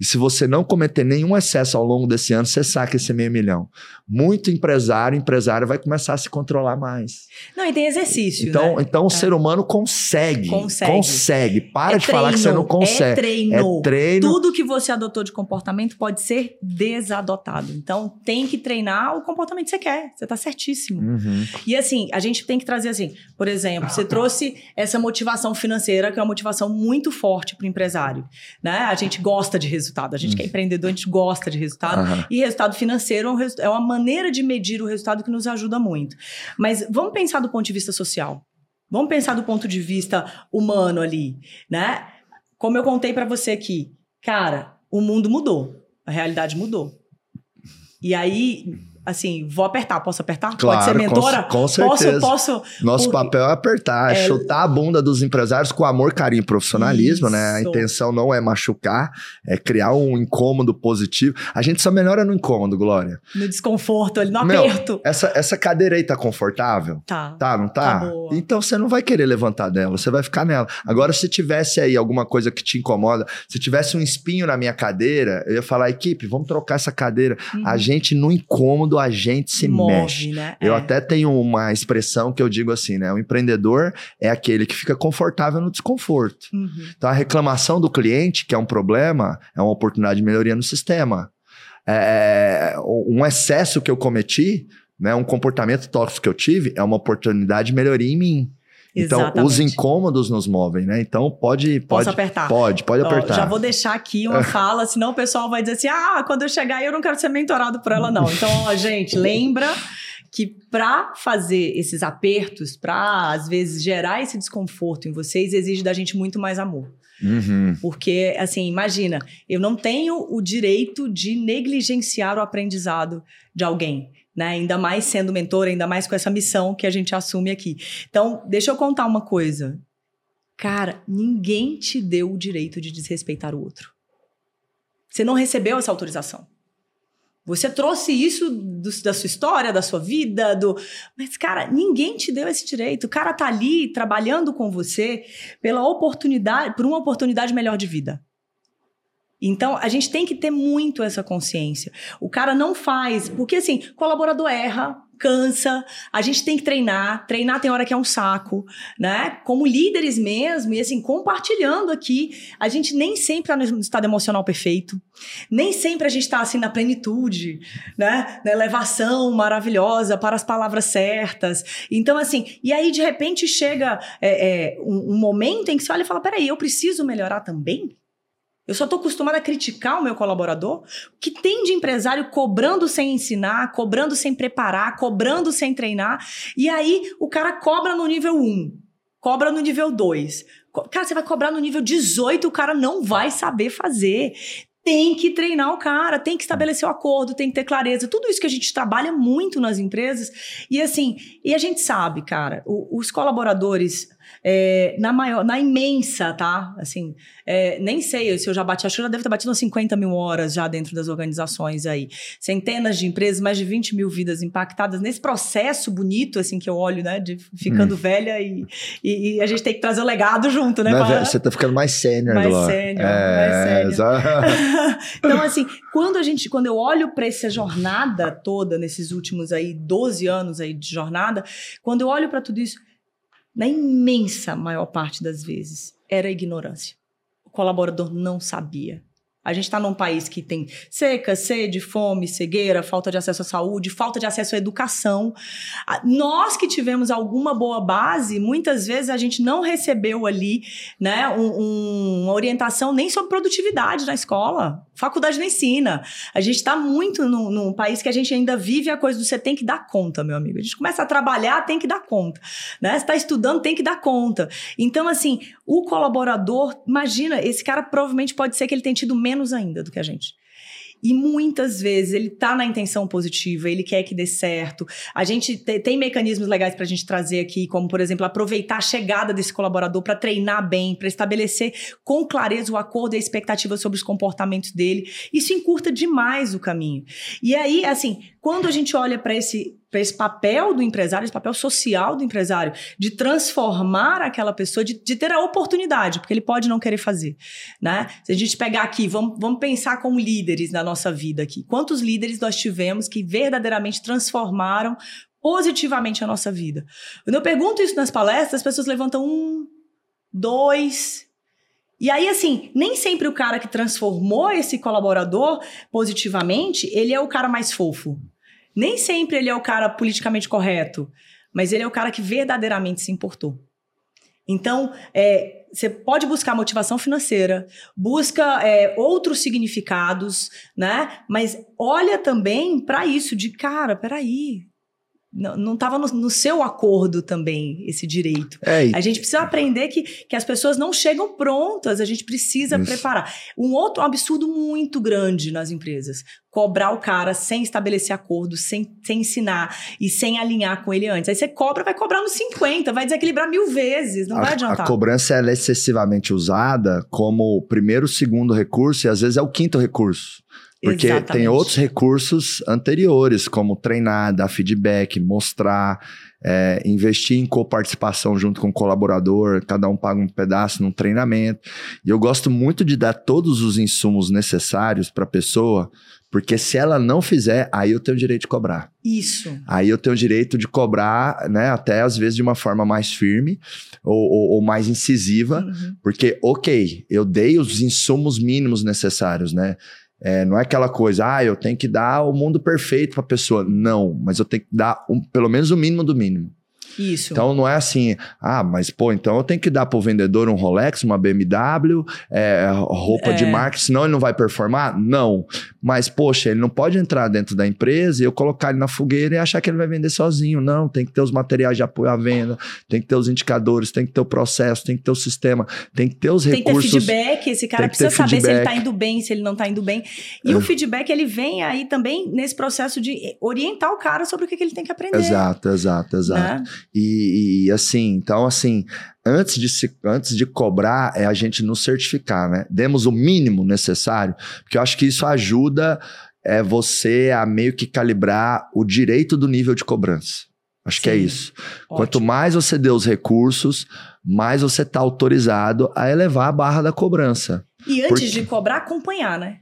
A: E se você não cometer nenhum excesso ao longo desse ano, você saca esse meio milhão. Muito empresário, empresário vai começar a se controlar mais.
B: Não, e tem exercício,
A: Então,
B: né?
A: então o ser humano consegue.
B: Consegue.
A: Consegue. Para
B: É
A: de falar que você não
B: treino,
A: consegue.
B: É treino.
A: É treino.
B: Tudo que você adotou de comportamento pode ser desadotado. Então, tem que treinar o comportamento que você quer. Você tá certíssimo.
A: Uhum.
B: E assim, a gente tem que trazer assim, por exemplo, você trouxe essa motivação financeira, que é uma motivação muito forte para o empresário. Né? A gente gosta de resultado, a gente que é empreendedor, a gente gosta de resultado.
A: Aham.
B: E resultado financeiro é é uma maneira de medir o resultado que nos ajuda muito. Mas vamos pensar do ponto de vista social. Vamos pensar do ponto de vista humano ali, né? Como eu contei para você aqui, cara, o mundo mudou, a realidade mudou. E aí assim, vou apertar, posso apertar?
A: Claro,
B: Pode ser mentora?
A: Com, com certeza.
B: Posso, posso.
A: Nosso porque... papel é apertar, é... chutar a bunda dos empresários com amor, carinho e profissionalismo, Isso. né? A intenção não é machucar, é criar um incômodo positivo. A gente só melhora no incômodo, Glória.
B: No desconforto, ali, no Meu, aperto.
A: Essa, essa cadeira aí tá confortável?
B: Tá.
A: Tá, não tá? tá então você não vai querer levantar dela, você vai ficar nela. Agora, se tivesse aí alguma coisa que te incomoda, se tivesse um espinho na minha cadeira, eu ia falar, equipe, vamos trocar essa cadeira. Uhum. A gente, no incômodo, a gente se Move, mexe. Né? Eu é. até tenho uma expressão que eu digo assim, né? O empreendedor é aquele que fica confortável no desconforto. Uhum. Então, a reclamação do cliente, que é um problema, é uma oportunidade de melhoria no sistema. É, um excesso que eu cometi, né, um comportamento tóxico que eu tive, é uma oportunidade de melhoria em mim. Então, Exatamente. os incômodos nos movem, né? Então, pode... pode
B: Posso apertar?
A: Pode, pode apertar.
B: já vou deixar aqui uma <laughs> fala, senão o pessoal vai dizer assim, ah, quando eu chegar eu não quero ser mentorado por ela, não. Então, ó, gente, lembra que para fazer esses apertos, para às vezes gerar esse desconforto em vocês, exige da gente muito mais amor. Uhum. Porque, assim, imagina, eu não tenho o direito de negligenciar o aprendizado de alguém. Né? Ainda mais sendo mentor, ainda mais com essa missão que a gente assume aqui. Então, deixa eu contar uma coisa. Cara, ninguém te deu o direito de desrespeitar o outro. Você não recebeu essa autorização. Você trouxe isso do, da sua história, da sua vida, do. Mas, cara, ninguém te deu esse direito. O cara tá ali trabalhando com você pela oportunidade, por uma oportunidade melhor de vida. Então, a gente tem que ter muito essa consciência. O cara não faz, porque assim, colaborador erra, cansa, a gente tem que treinar, treinar tem hora que é um saco, né? Como líderes mesmo, e assim, compartilhando aqui, a gente nem sempre está no estado emocional perfeito, nem sempre a gente está assim na plenitude, né? Na elevação maravilhosa para as palavras certas. Então, assim, e aí de repente chega é, é, um, um momento em que você olha e fala: peraí, eu preciso melhorar também? Eu só estou acostumada a criticar o meu colaborador. O que tem de empresário cobrando sem ensinar, cobrando sem preparar, cobrando sem treinar. E aí o cara cobra no nível 1, cobra no nível 2. Cara, você vai cobrar no nível 18, o cara não vai saber fazer tem que treinar o cara, tem que estabelecer o acordo, tem que ter clareza. Tudo isso que a gente trabalha muito nas empresas. E assim, e a gente sabe, cara, os colaboradores é, na maior, na imensa, tá? Assim, é, nem sei se eu já bati, acho que eu já deve ter batido umas 50 mil horas já dentro das organizações aí. Centenas de empresas, mais de 20 mil vidas impactadas nesse processo bonito, assim, que eu olho, né? De ficando hum. velha e, e, e, a gente tem que trazer o legado junto, né?
A: Pra... Você tá ficando mais sênior,
B: Mais sênior, é, mais sênior. <laughs> então, assim, quando a gente, quando eu olho para essa jornada toda, nesses últimos aí 12 anos aí de jornada, quando eu olho para tudo isso, na imensa maior parte das vezes, era ignorância. O colaborador não sabia. A gente está num país que tem seca, sede, fome, cegueira, falta de acesso à saúde, falta de acesso à educação. Nós que tivemos alguma boa base, muitas vezes a gente não recebeu ali né, um, um, uma orientação nem sobre produtividade na escola. Faculdade não ensina. A gente está muito num, num, país que a gente ainda vive a coisa do você tem que dar conta, meu amigo. A gente começa a trabalhar, tem que dar conta. Né? Você está estudando, tem que dar conta. Então, assim, o colaborador, imagina, esse cara provavelmente pode ser que ele tenha tido menos menos ainda do que a gente. E muitas vezes ele tá na intenção positiva, ele quer que dê certo. A gente te, tem mecanismos legais para a gente trazer aqui, como, por exemplo, aproveitar a chegada desse colaborador para treinar bem, para estabelecer com clareza o acordo e a expectativa sobre os comportamentos dele. Isso encurta demais o caminho. E aí, assim, quando a gente olha para esse esse papel do empresário, esse papel social do empresário, de transformar aquela pessoa, de, de, ter a oportunidade, porque ele pode não querer fazer, né? Se a gente pegar aqui, vamos, vamos pensar como líderes na nossa vida aqui. Quantos líderes nós tivemos que verdadeiramente transformaram positivamente a nossa vida? Quando eu pergunto isso nas palestras, as pessoas levantam um, dois, e aí, assim, nem sempre o cara que transformou esse colaborador positivamente, ele é o cara mais fofo. Nem sempre ele é o cara politicamente correto, mas ele é o cara que verdadeiramente se importou. Então, é, você pode buscar motivação financeira, busca é, outros significados, né? Mas olha também para isso de cara, peraí, não estava no, no, seu acordo também esse direito.
A: É,
B: a gente precisa aprender que, que as pessoas não chegam prontas, a gente precisa isso. preparar. Um outro absurdo muito grande nas empresas: cobrar o cara sem estabelecer acordo, sem, sem ensinar e sem alinhar com ele antes. Aí você cobra, vai cobrar nos 50, vai desequilibrar mil vezes, não
A: a,
B: vai adiantar.
A: A cobrança é excessivamente usada como primeiro, segundo recurso e às vezes é o quinto recurso. Porque Exatamente. tem outros recursos anteriores, como treinar, dar feedback, mostrar, é, investir em coparticipação junto com o colaborador, cada um paga um pedaço no treinamento. E eu gosto muito de dar todos os insumos necessários para a pessoa, porque se ela não fizer, aí eu tenho o direito de cobrar.
B: Isso.
A: Aí eu tenho o direito de cobrar, né, até às vezes de uma forma mais firme ou, ou, ou mais incisiva, uhum. porque, ok, eu dei os insumos mínimos necessários, né? É, não é aquela coisa, ah, eu tenho que dar o mundo perfeito para a pessoa. Não, mas eu tenho que dar um, pelo menos o mínimo do mínimo.
B: Isso.
A: Então não é assim, ah, mas pô, então eu tenho que dar para o vendedor um Rolex, uma BMW, é, roupa é. de marca, senão ele não vai performar? Não. Mas, poxa, ele não pode entrar dentro da empresa e eu colocar ele na fogueira e achar que ele vai vender sozinho. Não, tem que ter os materiais de apoio à venda, tem que ter os indicadores, tem que ter o processo, tem que ter o sistema, tem que ter os
B: tem
A: recursos.
B: Tem que ter feedback, esse cara precisa saber feedback. se ele está indo bem, se ele não está indo bem. E é. o feedback, ele vem aí também nesse processo de orientar o cara sobre o que, que ele tem que aprender.
A: Exato, exato, exato. Né? E, e, assim, então assim, antes de, se, antes de cobrar é a gente nos certificar, né? Demos o mínimo necessário, porque eu acho que isso ajuda é você a meio que calibrar o direito do nível de cobrança. Acho Sim. que é isso. Ótimo. Quanto mais você dê os recursos, mais você está autorizado a elevar a barra da cobrança.
B: E antes porque... de cobrar, acompanhar, né?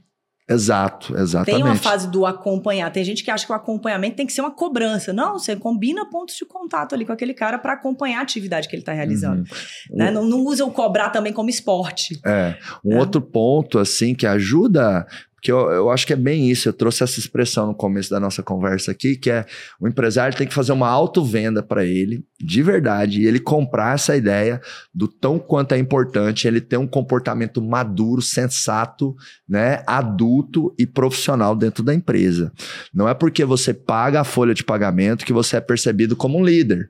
A: Exato, exatamente.
B: Tem uma fase do acompanhar. Tem gente que acha que o acompanhamento tem que ser uma cobrança. Não, você combina pontos de contato ali com aquele cara para acompanhar a atividade que ele está realizando. Uhum. Né? Não, não, usa o cobrar também como esporte.
A: É. Um é. outro ponto, assim, que ajuda que eu, eu acho que é bem isso. Eu trouxe essa expressão no começo da nossa conversa aqui, que é o empresário tem que fazer uma auto-venda para ele, de verdade, e ele comprar essa ideia do tão quanto é importante ele ter um comportamento maduro, sensato, né, adulto e profissional dentro da empresa. Não é porque você paga a folha de pagamento que você é percebido como um líder.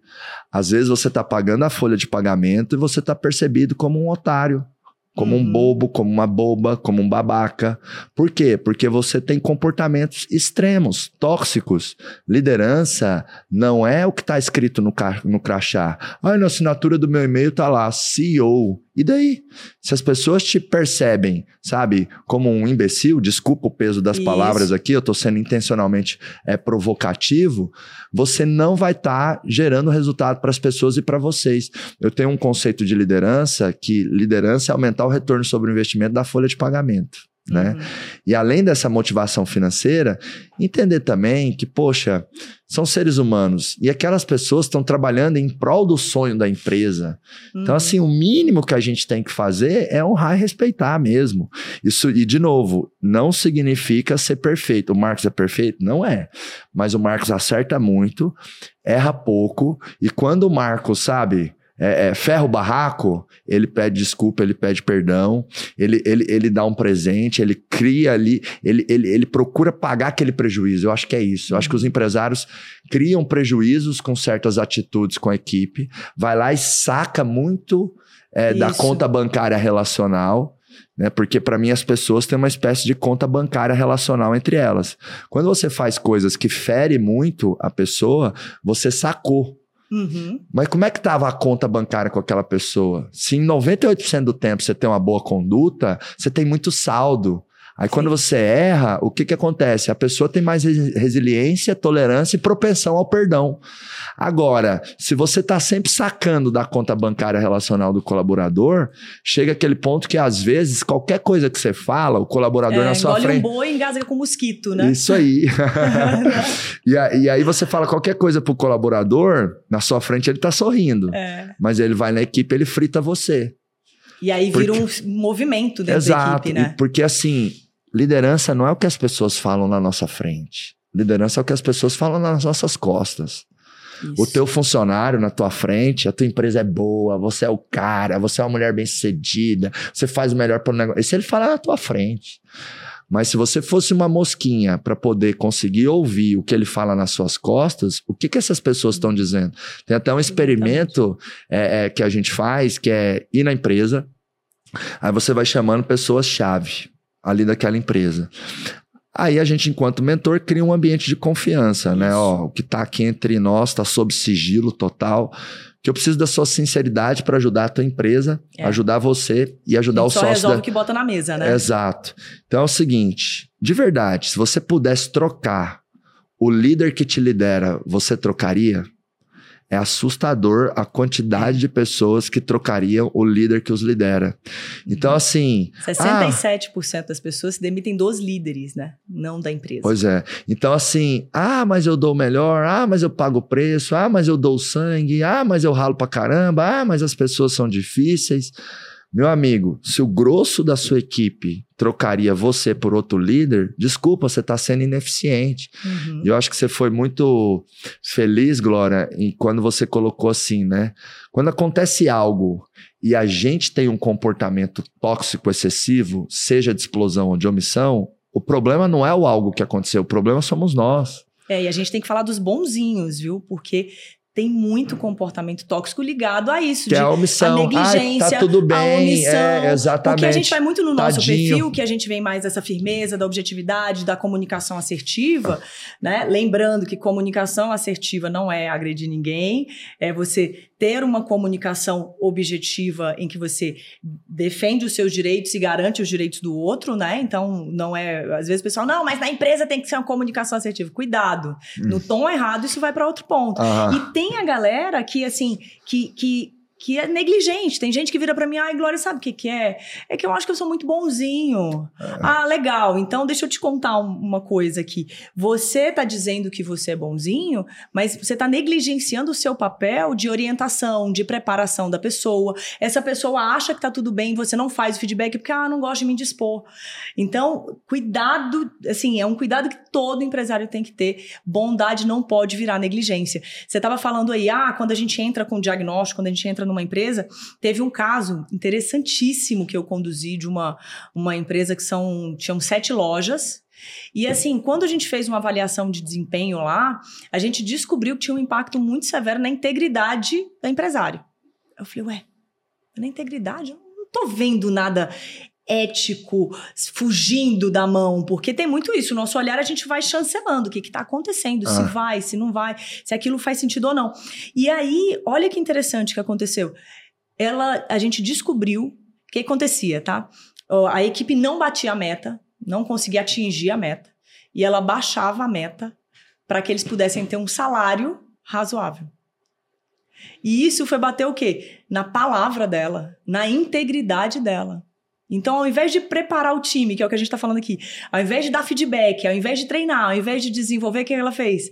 A: Às vezes você está pagando a folha de pagamento e você está percebido como um otário como uhum. um bobo, como uma boba, como um babaca. Por quê? Porque você tem comportamentos extremos, tóxicos. Liderança não é o que está escrito no, no crachá. Ah, na assinatura do meu e-mail tá lá, CEO. E daí? Se as pessoas te percebem, sabe, como um imbecil, desculpa o peso das Isso. palavras aqui, eu estou sendo intencionalmente é, provocativo, você não vai estar tá gerando resultado para as pessoas e para vocês. Eu tenho um conceito de liderança que liderança é aumentar o retorno sobre o investimento da folha de pagamento. Né? Uhum. E além dessa motivação financeira, entender também que, poxa, são seres humanos e aquelas pessoas estão trabalhando em prol do sonho da empresa. Então, uhum. Então, assim, o mínimo que a gente tem que fazer é honrar e respeitar mesmo. Isso, e de novo, não significa ser perfeito. O Marcos é perfeito? Não é. Mas o Marcos acerta muito, erra pouco, e quando o Marcos, sabe é, é, ferra o barraco, ele pede desculpa, ele pede perdão, ele, ele, ele dá um presente, ele cria ali, ele, ele, ele procura pagar aquele prejuízo. Eu acho que é isso. Eu acho que os empresários criam prejuízos com certas atitudes com a equipe, vai lá e saca muito é, da conta bancária relacional. Né? Porque para mim as pessoas têm uma espécie de conta bancária relacional entre elas. Quando você faz coisas que ferem muito a pessoa, você sacou
B: Uhum.
A: Mas como é que estava a conta bancária com aquela pessoa? Se em 98% do tempo você tem uma boa conduta, você tem muito saldo. Aí Sim. quando você erra, o que, que acontece? A pessoa tem mais resiliência, tolerância e propensão ao perdão. Agora, se você está sempre sacando da conta bancária relacional do colaborador, chega aquele ponto que às vezes qualquer coisa que você fala, o colaborador é, na sua frente.
B: um boi e engasga com mosquito, né?
A: Isso aí. <laughs> e, aí você fala qualquer coisa pro colaborador, na sua frente ele está sorrindo.
B: É.
A: Mas ele vai na equipe, ele frita você.
B: E aí vira porque... um movimento dentro Exato, da equipe, né?
A: Porque assim, liderança não é o que as pessoas falam na nossa frente. Liderança é o que as pessoas falam nas nossas costas. Isso. O teu funcionário na tua frente, a tua empresa é boa, você é o cara, você é uma mulher bem sucedida, você faz o melhor para o negócio. Isso ele fala na tua frente. Mas se você fosse uma mosquinha para poder conseguir ouvir o que ele fala nas suas costas, o que, que essas pessoas estão dizendo? Tem até um experimento é, é, que a gente faz, que é ir na empresa, aí você vai chamando pessoas-chave ali daquela empresa. Aí a gente, enquanto mentor, cria um ambiente de confiança, né? Isso. né? Ó, o que está aqui entre nós está sob sigilo total. Que eu preciso da sua sinceridade para ajudar a tua empresa, é. ajudar você e ajudar e o só sócio.
B: resolve
A: da...
B: o que bota na mesa, né?
A: Exato. Então é o seguinte: de verdade, se você pudesse trocar o líder que te lidera, você trocaria? É assustador a quantidade de pessoas que trocariam o líder que os lidera. Então, uhum. assim.
B: 67% ah, das pessoas se demitem dos líderes, né? Não da empresa.
A: Pois é. Então, assim, ah, mas eu dou o melhor, ah, mas eu pago o preço, ah, mas eu dou o sangue, ah, mas eu ralo pra caramba, ah, mas as pessoas são difíceis. Meu amigo, se o grosso da sua equipe trocaria você por outro líder, desculpa, você está sendo ineficiente. Uhum. Eu acho que você foi muito feliz, Glória, em quando você colocou assim, né? Quando acontece algo e a gente tem um comportamento tóxico excessivo, seja de explosão ou de omissão, o problema não é o algo que aconteceu, o problema somos nós.
B: É, e a gente tem que falar dos bonzinhos, viu? Porque tem muito comportamento tóxico ligado a isso.
A: Que é de, é a omissão. A
B: negligência,
A: Ai, tá tudo bem, a omissão. É, exatamente.
B: Porque a gente vai muito no nosso Tadinho. perfil, que a gente vem mais dessa firmeza, da objetividade, da comunicação assertiva, né? Lembrando que comunicação assertiva não é agredir ninguém, é você ter uma comunicação objetiva em que você defende os seus direitos e garante os direitos do outro, né? Então, não é. Às vezes o pessoal, não, mas na empresa tem que ser uma comunicação assertiva. Cuidado. Hum. No tom errado, isso vai para outro ponto. E tem a galera que, assim, que, que que é negligente. Tem gente que vira para mim, ai, Glória, sabe o que, que é? É que eu acho que eu sou muito bonzinho. É. Ah, legal. Então, deixa eu te contar uma coisa aqui. Você tá dizendo que você é bonzinho, mas você tá negligenciando o seu papel de orientação, de preparação da pessoa. Essa pessoa acha que tá tudo bem, você não faz o feedback porque, ah, não gosto de me dispor. Então, cuidado, assim, é um cuidado que todo empresário tem que ter. Bondade não pode virar negligência. Você tava falando aí, ah, quando a gente entra com diagnóstico, quando a gente entra no numa empresa, teve um caso interessantíssimo que eu conduzi de uma, uma empresa que são tinham sete lojas. E assim, quando a gente fez uma avaliação de desempenho lá, a gente descobriu que tinha um impacto muito severo na integridade da empresário. Eu falei, ué, na integridade? Eu não tô vendo nada ético, fugindo da mão, porque tem muito isso. O nosso olhar a gente vai chancelando o que está acontecendo, ah. se vai, se não vai, se aquilo faz sentido ou não. E aí, olha que interessante que aconteceu. Ela, a gente descobriu o que acontecia, tá? A equipe não batia a meta, não conseguia atingir a meta, e ela baixava a meta para que eles pudessem ter um salário razoável. E isso foi bater o quê? Na palavra dela, na integridade dela. Então, ao invés de preparar o time, que é o que a gente está falando aqui, ao invés de dar feedback, ao invés de treinar, ao invés de desenvolver, o que ela fez?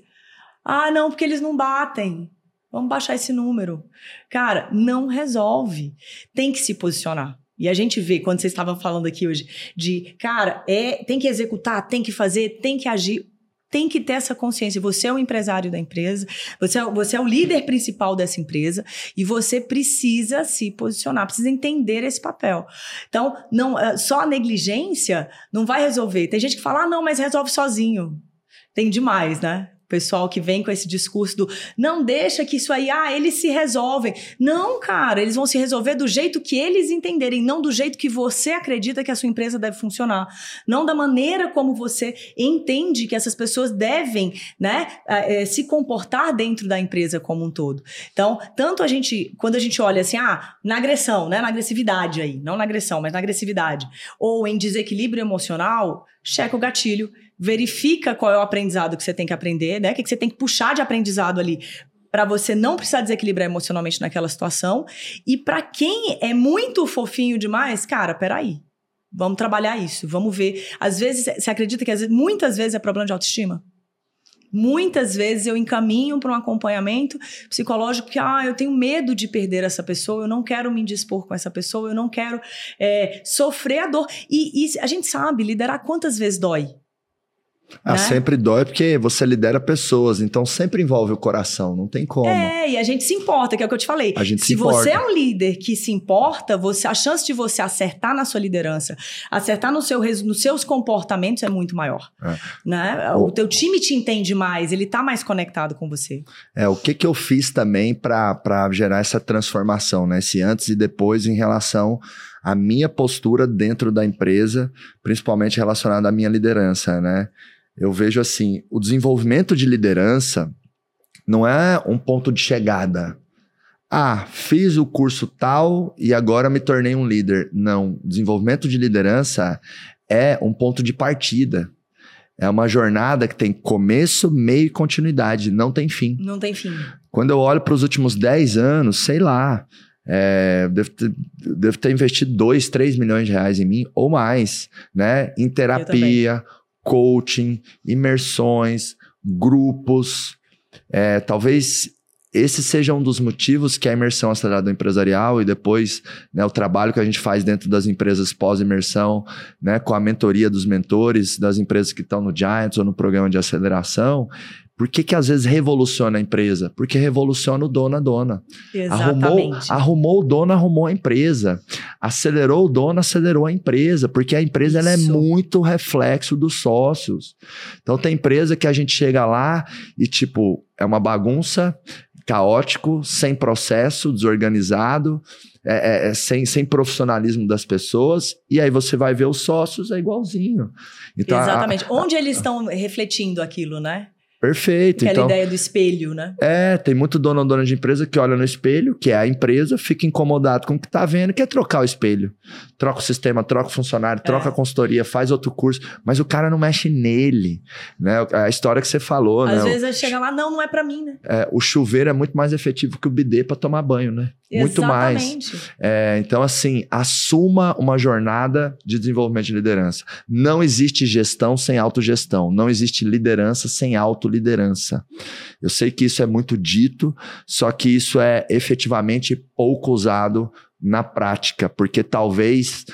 B: Ah, não, porque eles não batem. Vamos baixar esse número. Cara, não resolve. Tem que se posicionar. E a gente vê, quando vocês estavam falando aqui hoje, de, cara, é, tem que executar, tem que fazer, tem que agir tem que ter essa consciência. Você é o empresário da empresa, você é, você é o líder principal dessa empresa e você precisa se posicionar, precisa entender esse papel. Então, não é, só a negligência não vai resolver. Tem gente que fala, ah, não, mas resolve sozinho. Tem demais, né? Pessoal que vem com esse discurso do não deixa que isso aí, ah, eles se resolvem. Não, cara, eles vão se resolver do jeito que eles entenderem, não do jeito que você acredita que a sua empresa deve funcionar. Não da maneira como você entende que essas pessoas devem, né, é, se comportar dentro da empresa como um todo. Então, tanto a gente, quando a gente olha assim, ah, na agressão, né, na agressividade aí, não na agressão, mas na agressividade, ou em desequilíbrio emocional, checa o gatilho verifica qual é o aprendizado que você tem que aprender, né? O que, você tem que puxar de aprendizado ali para você não precisar desequilibrar emocionalmente naquela situação. E para quem é muito fofinho demais, cara, peraí. Vamos trabalhar isso, vamos ver. Às vezes, você acredita que vezes, muitas vezes é problema de autoestima? Muitas vezes eu encaminho para um acompanhamento psicológico que, ah, eu tenho medo de perder essa pessoa, eu não quero me indispor com essa pessoa, eu não quero é, sofrer a dor. E, e a gente sabe, liderar quantas vezes dói?
A: Ah,
B: né?
A: sempre dói porque você lidera pessoas, então sempre envolve o coração, não tem como.
B: É, e a gente se importa, que é o que eu te falei.
A: A gente
B: se
A: se
B: você
A: importa.
B: é um líder que se importa, você a chance de você acertar na sua liderança, acertar no seu, nos seus comportamentos é muito maior.
A: É.
B: Né? O teu time te entende mais, ele tá mais conectado com você.
A: É, o que que eu fiz também para gerar essa transformação, né? Esse antes e depois em relação à minha postura dentro da empresa, principalmente relacionada à minha liderança, né? Eu vejo assim, o desenvolvimento de liderança não é um ponto de chegada. Ah, fiz o curso tal e agora me tornei um líder. Não, desenvolvimento de liderança é um ponto de partida. É uma jornada que tem começo, meio e continuidade, não tem fim.
B: Não tem fim.
A: Quando eu olho para os últimos 10 anos, sei lá, é, devo, ter, devo ter investido 2, 3 milhões de reais em mim ou mais, né? Em terapia, coaching, imersões, grupos. É, talvez esse seja um dos motivos que a imersão acelerada empresarial e depois né, o trabalho que a gente faz dentro das empresas pós-imersão, né, com a mentoria dos mentores das empresas que estão no Giants ou no programa de aceleração, por que, que às vezes revoluciona a empresa? Porque revoluciona o dono a dona. Arrumou,
B: Exatamente.
A: arrumou o dono, arrumou a empresa. Acelerou o dono, acelerou a empresa. Porque a empresa ela é muito reflexo dos sócios. Então tem empresa que a gente chega lá e, tipo, é uma bagunça, caótico, sem processo, desorganizado, é, é- é sem, sem profissionalismo das pessoas. E aí você vai ver os sócios, é igualzinho. Então, a-
B: Exatamente. Onde eles estão refletindo aquilo, né?
A: Perfeito.
B: Aquela
A: Então,
B: ideia do espelho, né?
A: É, tem muito dono ou dona de empresa que olha no espelho, que é a empresa, fica incomodado com o que tá vendo quer trocar o espelho. Troca o sistema, troca o funcionário, troca
B: É.
A: a consultoria, faz outro curso, mas o cara não mexe nele. Né? A história que você falou,
B: Às
A: né?
B: vezes ele chega lá, não, não é pra mim, né?
A: É, o chuveiro é muito mais efetivo que o bidê para tomar banho, né? Muito mais.
B: Exatamente.
A: É, então, assim, assuma uma jornada de desenvolvimento de liderança. Não existe gestão sem autogestão. Não existe liderança sem autoliderança. Eu sei que isso é muito dito, só que isso é efetivamente pouco usado na prática, porque talvez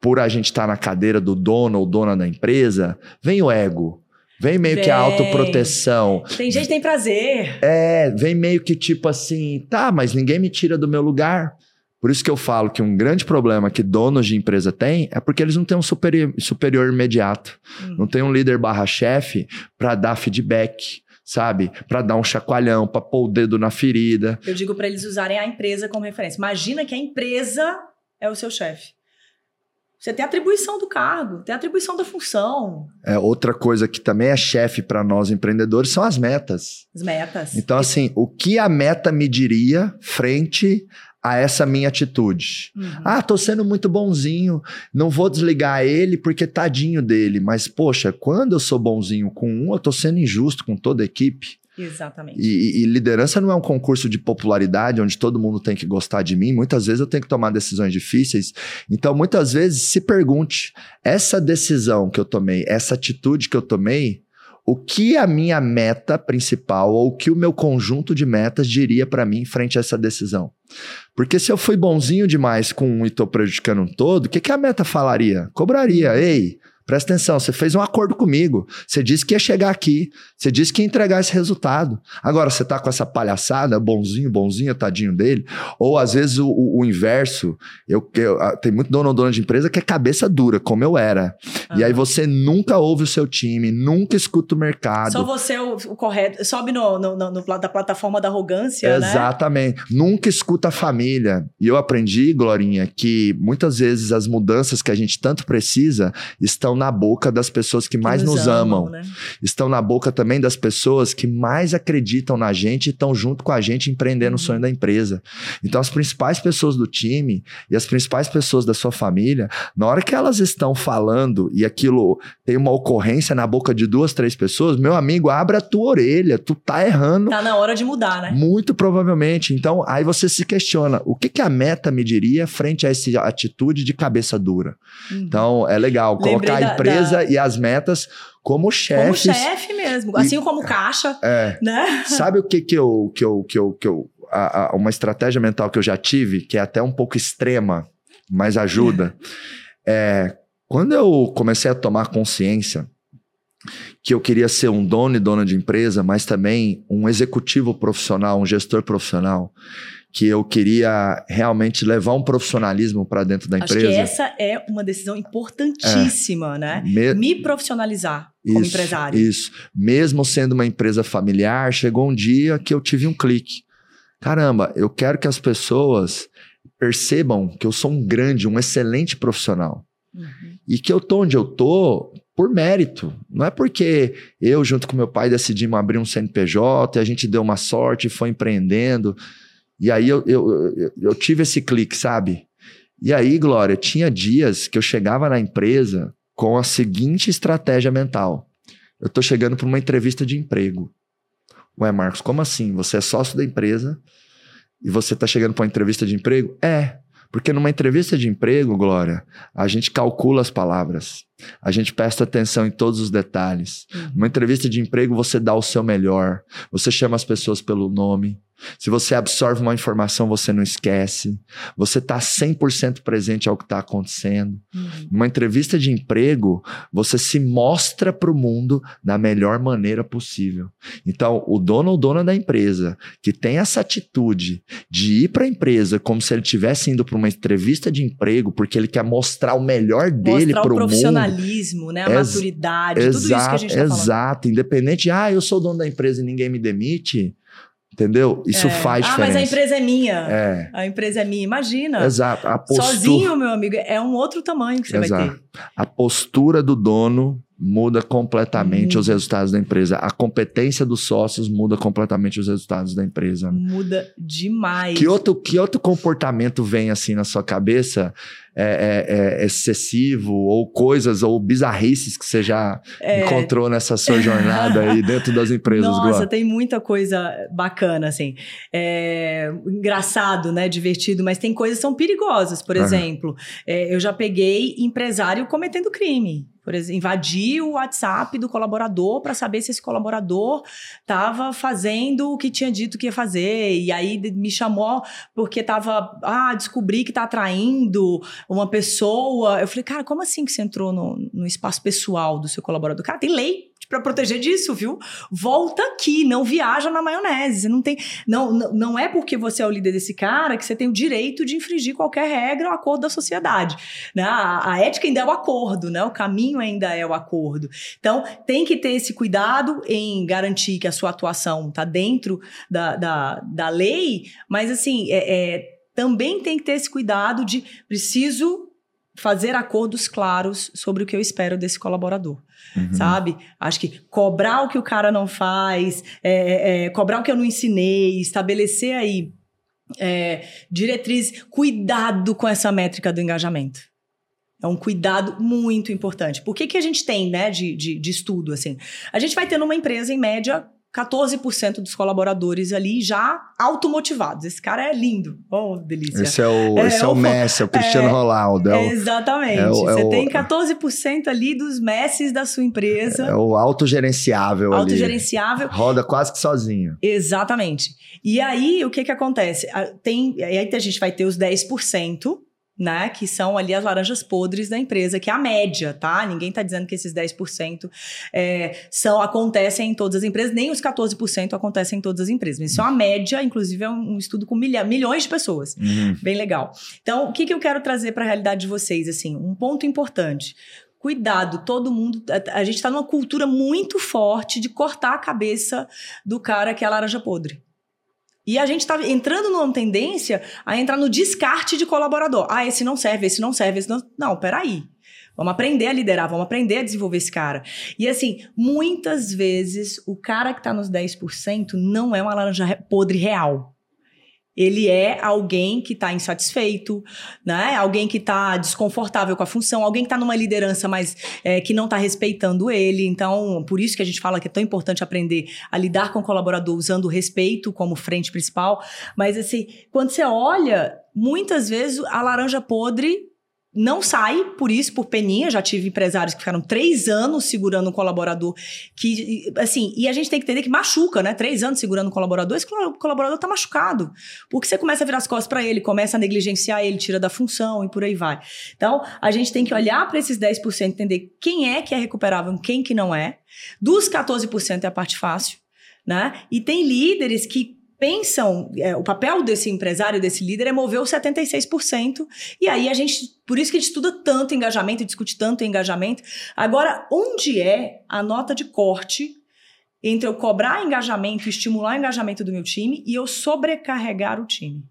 A: por a gente estar na cadeira do dono ou dona da empresa, vem o ego. Vem meio que a
B: Vem.
A: autoproteção.
B: Tem gente que tem prazer.
A: É, vem meio que tipo assim, tá, mas ninguém me tira do meu lugar. Por isso que eu falo que um grande problema que donos de empresa têm é porque eles não têm um superior, superior imediato.
B: Hum.
A: Não tem um líder barra chefe para dar feedback, sabe? Para dar um chacoalhão, para pôr o dedo na ferida.
B: Eu digo pra eles usarem a empresa como referência. Imagina que a empresa é o seu chefe. Você tem atribuição do cargo, tem atribuição da função,
A: É, outra coisa que também é chefe para nós empreendedores são as metas.
B: as metas.
A: Então, assim, o que a meta me diria frente a essa minha atitude?
B: Uhum.
A: Ah, tô sendo muito bonzinho, não vou desligar ele porque tadinho dele. Mas, poxa, quando eu sou bonzinho com um, eu tô sendo injusto com toda a equipe.
B: Exatamente.
A: E, e- e liderança não é um concurso de popularidade onde todo mundo tem que gostar de mim. Muitas vezes eu tenho que tomar decisões difíceis. Então, muitas vezes, se pergunte: essa decisão que eu tomei, essa atitude que eu tomei, o que a minha meta principal ou o que o meu conjunto de metas diria para mim frente a essa decisão? Porque se eu fui bonzinho demais com um e tô prejudicando um todo, o que, que a meta falaria? Cobraria. Ei, presta atenção, você fez um acordo comigo. Você disse que ia chegar aqui. Você disse que ia entregar esse resultado. Agora, você tá com essa palhaçada, bonzinho, bonzinho, tadinho dele. Ou às vezes o, o- o inverso. Eu, eu- ah, tem muito dono ou dona de empresa que é cabeça dura, como eu era. E aí
B: Aham.
A: você nunca ouve o seu time, nunca escuta o mercado.
B: Só você é o, o correto. Sobe no, no, no- no da plataforma da arrogância, né?
A: Exatamente. Nunca escuta a família. E eu aprendi, Glorinha, que muitas vezes as mudanças que a gente tanto precisa estão na boca das pessoas que
B: Que
A: mais nos, amam.
B: né?
A: Estão na boca também das pessoas que mais acreditam na gente e estão junto com a gente empreendendo o
B: Uhum.
A: sonho da empresa. Então, as principais pessoas do time e as principais pessoas da sua família, na hora que elas estão falando e aquilo tem uma ocorrência na boca de duas, três pessoas, meu amigo, abra a tua orelha, tu tá errando
B: Tá na hora de mudar, né?
A: muito provavelmente. Então, aí você se questiona: o que, que a meta me diria frente a essa atitude de cabeça dura?
B: Uhum.
A: Então, é legal colocar empresa
B: da-
A: e as metas como
B: como
A: chefes.
B: chefe mesmo. Assim como caixa,
A: É.
B: né?
A: Sabe o que que eu. Que eu, que eu, que eu a- a- uma estratégia mental que eu já tive, que é até um pouco extrema, mas ajuda. é, quando eu comecei a tomar consciência que eu queria ser um dono e dona de empresa, mas também um executivo profissional, um gestor profissional, que eu queria realmente levar um profissionalismo para dentro da empresa.
B: Acho que essa é uma decisão importantíssima, é. né? Me... Me profissionalizar como
A: isso,
B: empresário.
A: Isso. Mesmo sendo uma empresa familiar, chegou um dia que eu tive um clique. Caramba, eu quero que as pessoas percebam que eu sou um grande, um excelente profissional. Uhum. E que eu tô onde eu tô por mérito. Não é porque eu, junto com meu pai, decidimos abrir um CNPJ e a gente deu uma sorte e foi empreendendo. E aí eu, eu, eu, eu tive esse clique, sabe? E aí, Glória, tinha dias que eu chegava na empresa com a seguinte estratégia mental. Eu tô chegando para uma entrevista de emprego. Ué, Marcos, como assim? Você é sócio da empresa e você tá chegando para uma entrevista de emprego? É. Porque numa entrevista de emprego, Glória, a gente calcula as palavras, a gente presta atenção em todos os detalhes. Uhum. Numa entrevista de emprego, você dá o seu melhor, você chama as pessoas pelo nome, se você absorve uma informação, você não esquece. Você está 100% presente ao que está acontecendo. Uhum. Numa entrevista de emprego, você se mostra para o mundo da melhor maneira possível. Então, o dono ou dona da empresa que tem essa atitude de ir para a empresa como se ele estivesse indo para uma entrevista de emprego, porque ele quer mostrar o melhor dele para o mundo.
B: Profissionalismo, né? a maturidade, tudo isso que a gente
A: falando. Exato. Independente de, ah, eu sou dono da empresa e ninguém me demite Entendeu? Isso
B: é.
A: faz diferença.
B: Ah, mas a empresa é minha.
A: É.
B: A empresa é minha. Imagina.
A: Exato. A postura...
B: Sozinho, meu amigo, é um outro tamanho que você Exato. vai ter.
A: A postura do dono muda completamente hum. os resultados da empresa. A competência dos sócios muda completamente os resultados da empresa.
B: Muda demais.
A: Que outro, que outro comportamento vem assim na sua cabeça é, é, é excessivo ou coisas ou bizarrices que você já é. encontrou nessa sua jornada aí dentro das empresas?
B: Nossa,
A: Glória?
B: tem muita coisa bacana assim. É, engraçado, né? Divertido, mas tem coisas que são perigosas. Por uhum. exemplo, eu já peguei empresário cometendo crime por exemplo, invadir o WhatsApp do colaborador para saber se esse colaborador estava fazendo o que tinha dito que ia fazer. E aí me chamou porque estava, ah, descobri que está atraindo uma pessoa. Eu falei, cara, como assim que você entrou no, no espaço pessoal do seu colaborador? Cara, tem lei para proteger disso, viu? Volta aqui, não viaja na maionese. Você não tem, não, não, é porque você é o líder desse cara que você tem o direito de infringir qualquer regra ou acordo da sociedade. Né? A, a ética ainda é o acordo, né? O caminho ainda é o acordo. Então, tem que ter esse cuidado em garantir que a sua atuação está dentro da, da, da lei, mas assim, é, é, também tem que ter esse cuidado de preciso fazer acordos claros sobre o que eu espero desse colaborador. Uhum. Sabe? Acho que cobrar o que o cara não faz, é, é, é cobrar o que eu não ensinei, estabelecer aí é, diretriz, cuidado com essa métrica do engajamento. É um cuidado muito importante. Por que, que a gente tem, né, de, de, de estudo, assim? A gente vai ter numa empresa, em média, 14% dos colaboradores ali já automotivados. Esse cara é lindo. Oh, delícia.
A: Esse é o, é, esse é o, Messi, é o Cristiano é, Ronaldo. É
B: o, exatamente. É o, é Você tem 14% ali dos Messis da sua empresa.
A: É o autogerenciável
B: Autogerenciável.
A: Ali. Roda quase que sozinho.
B: Exatamente. E aí, o que que acontece? Tem, aí a gente vai ter os 10%, né? Que são ali as laranjas podres da empresa, que é a média, tá? Ninguém tá dizendo que esses 10% é, são, acontecem em todas as empresas, nem os 14% acontecem em todas as empresas. Isso é uma média, inclusive é um, estudo com milha, milhões de pessoas. Uhum. Bem legal. Então, o que, que eu quero trazer para a realidade de vocês? Assim, um ponto importante cuidado, todo mundo. A, a gente está numa cultura muito forte de cortar a cabeça do cara que é a laranja podre. E a gente está entrando numa tendência a entrar no descarte de colaborador. Ah, esse não serve, esse não serve, esse não. Não, peraí. Vamos aprender a liderar, vamos aprender a desenvolver esse cara. E assim, muitas vezes o cara que está nos 10% não é uma laranja podre real. Ele é alguém que está insatisfeito, né? Alguém que está desconfortável com a função, alguém que está numa liderança, mas é, que não está respeitando ele. Então, por isso que a gente fala que é tão importante aprender a lidar com o colaborador usando o respeito como frente principal. Mas assim, quando você olha, muitas vezes a laranja podre não sai por isso, por peninha. Já tive empresários que ficaram três anos segurando um colaborador que, assim, e a gente tem que entender que machuca, né? Três anos segurando um colaborador, esse colaborador tá machucado. Porque você começa a virar as costas para ele, começa a negligenciar ele, tira da função e por aí vai. Então, a gente tem que olhar para esses 10%, entender quem é que é recuperável, quem que não é. Dos 14% é a parte fácil, né? E tem líderes que pensam, é, o papel desse empresário, desse líder é mover os 76%. E aí a gente, por isso que a gente estuda tanto engajamento discute tanto engajamento. Agora, onde é a nota de corte entre eu cobrar engajamento, estimular o engajamento do meu time e eu sobrecarregar o time?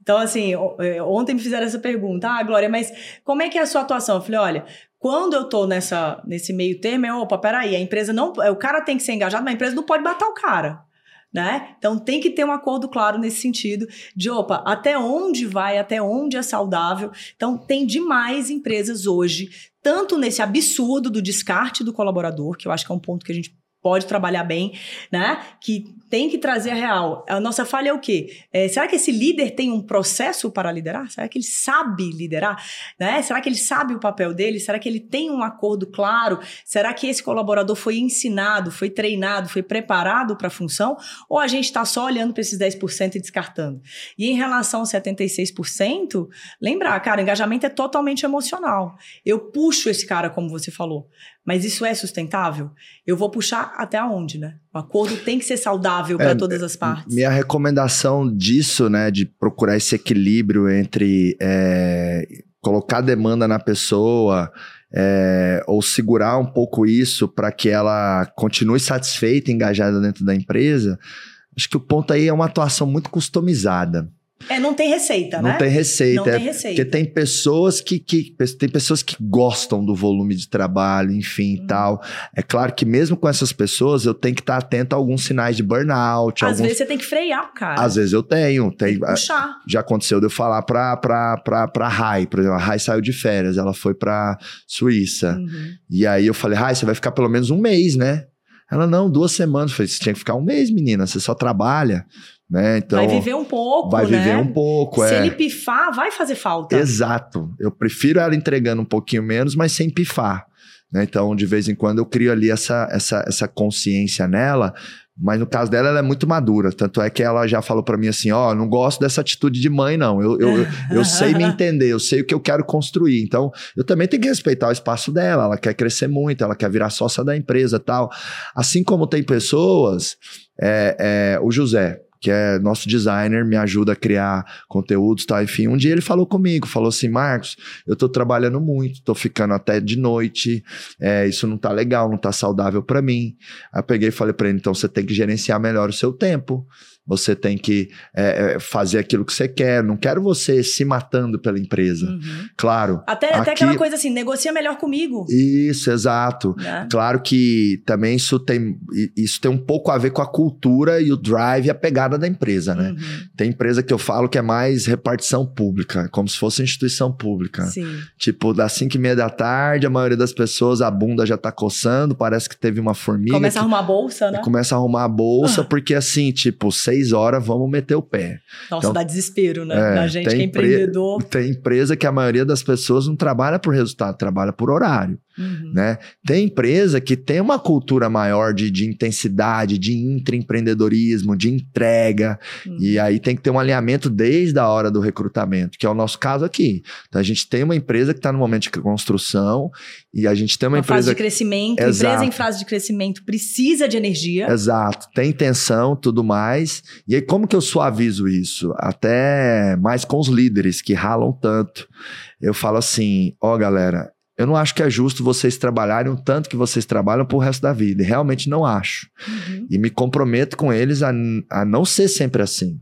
B: Então, assim, é, ontem me fizeram essa pergunta, ah, Glória, mas como é que é a sua atuação? Eu falei, olha, quando eu tô nessa, nesse meio termo, é, opa, peraí, a empresa não, o cara tem que ser engajado, mas a empresa não pode matar o cara né? Então tem que ter um acordo claro nesse sentido de opa, até onde vai, até onde é saudável. Então tem demais empresas hoje, tanto nesse absurdo do descarte do colaborador, que eu acho que é um ponto que a gente pode trabalhar bem, né? Que tem que trazer a real. A nossa falha é o quê? É, será que esse líder tem um processo para liderar? Será que ele sabe liderar? Né? Será que ele sabe o papel dele? Será que ele tem um acordo claro? Será que esse colaborador foi ensinado, foi treinado, foi preparado para a função? Ou a gente está só olhando para esses 10% e descartando? E em relação aos 76%, lembrar, cara, engajamento é totalmente emocional. Eu puxo esse cara, como você falou. Mas isso é sustentável? Eu vou puxar até onde, né? O acordo tem que ser saudável para é, todas as partes.
A: Minha recomendação disso, né, de procurar esse equilíbrio entre é, colocar demanda na pessoa, é, ou segurar um pouco isso para que ela continue satisfeita, engajada dentro da empresa, acho que o ponto aí é uma atuação muito customizada.
B: É, não tem receita,
A: não
B: né?
A: Tem receita,
B: não
A: é,
B: tem receita.
A: Porque tem pessoas que, que, tem pessoas que gostam do volume de trabalho, enfim, hum. tal. É claro que mesmo com essas pessoas, eu tenho que estar atento a alguns sinais de burnout.
B: Às
A: alguns...
B: vezes você tem que frear, cara.
A: Às vezes eu tenho. Tem, tem
B: puxar.
A: Já aconteceu de eu falar pra, pra, pra, pra Rai, por exemplo, a Rai saiu de férias, ela foi pra Suíça. Uhum. E aí eu falei, Rai, você vai ficar pelo menos um mês, né? Ela, não, duas semanas. Eu falei, você tinha que ficar um mês, menina, você só trabalha. Né? Então,
B: vai viver um pouco,
A: Vai
B: né?
A: viver um pouco,
B: Se
A: é.
B: ele pifar, vai fazer falta.
A: Exato. Eu prefiro ela entregando um pouquinho menos, mas sem pifar. Né? Então, de vez em quando, eu crio ali essa, essa, essa consciência nela, mas no caso dela, ela é muito madura. Tanto é que ela já falou para mim assim: ó, oh, não gosto dessa atitude de mãe, não. Eu, eu, eu sei me <laughs> entender, eu sei o que eu quero construir. Então, eu também tenho que respeitar o espaço dela. Ela quer crescer muito, ela quer virar sócia da empresa tal. Assim como tem pessoas, é, é, o José, que é nosso designer, me ajuda a criar conteúdos, tá? Enfim, um dia ele falou comigo, falou assim, Marcos, eu tô trabalhando muito, tô ficando até de noite, é, isso não tá legal, não tá saudável para mim. Aí eu peguei e falei para ele, então você tem que gerenciar melhor o seu tempo. Você tem que é, é, fazer aquilo que você quer. Não quero você se matando pela empresa. Uhum. Claro.
B: Até, aqui... até aquela coisa assim, negocia melhor comigo.
A: Isso, exato. É. Claro que também isso tem, isso tem um pouco a ver com a cultura e o drive e a pegada da empresa, né? Uhum. Tem empresa que eu falo que é mais repartição pública, como se fosse instituição pública.
B: Sim.
A: Tipo, das 5 e meia da tarde, a maioria das pessoas, a bunda já tá coçando, parece que teve uma formiga.
B: Começa
A: que...
B: a arrumar a bolsa, né?
A: Começa a arrumar a bolsa, ah. porque assim, tipo, seis seis horas, vamos meter o pé.
B: Nossa, então, dá desespero, né? É, Na gente que é empreendedor.
A: Tem empresa que a maioria das pessoas não trabalha por resultado, trabalha por horário. Uhum. Né? Tem empresa que tem uma cultura maior de, de intensidade, de intraempreendedorismo, de entrega, uhum. e aí tem que ter um alinhamento desde a hora do recrutamento, que é o nosso caso aqui. Então a gente tem uma empresa que está no momento de construção e a gente tem uma, uma empresa.
B: Fase de crescimento, Exato. empresa em fase de crescimento precisa de energia.
A: Exato, tem intenção, tudo mais. E aí, como que eu suavizo isso? Até mais com os líderes que ralam tanto. Eu falo assim: ó, oh, galera, eu não acho que é justo vocês trabalharem o tanto que vocês trabalham pro resto da vida. Realmente não acho. Uhum. E me comprometo com eles a, a não ser sempre assim.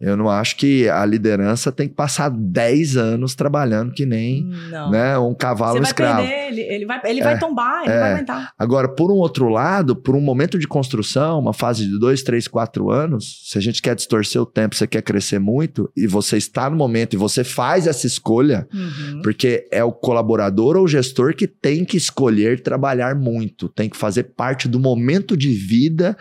A: Eu não acho que a liderança tem que passar 10 anos trabalhando que nem né, um cavalo Você vai escravo.
B: Perder, ele, ele, vai, ele é, vai tombar, ele é. vai aguentar.
A: Agora, por um outro lado, por um momento de construção, uma fase de 2, 3, 4 anos, se a gente quer distorcer o tempo, você quer crescer muito, e você está no momento e você faz essa escolha, uhum. porque é o colaborador ou o gestor que tem que escolher trabalhar muito, tem que fazer parte do momento de vida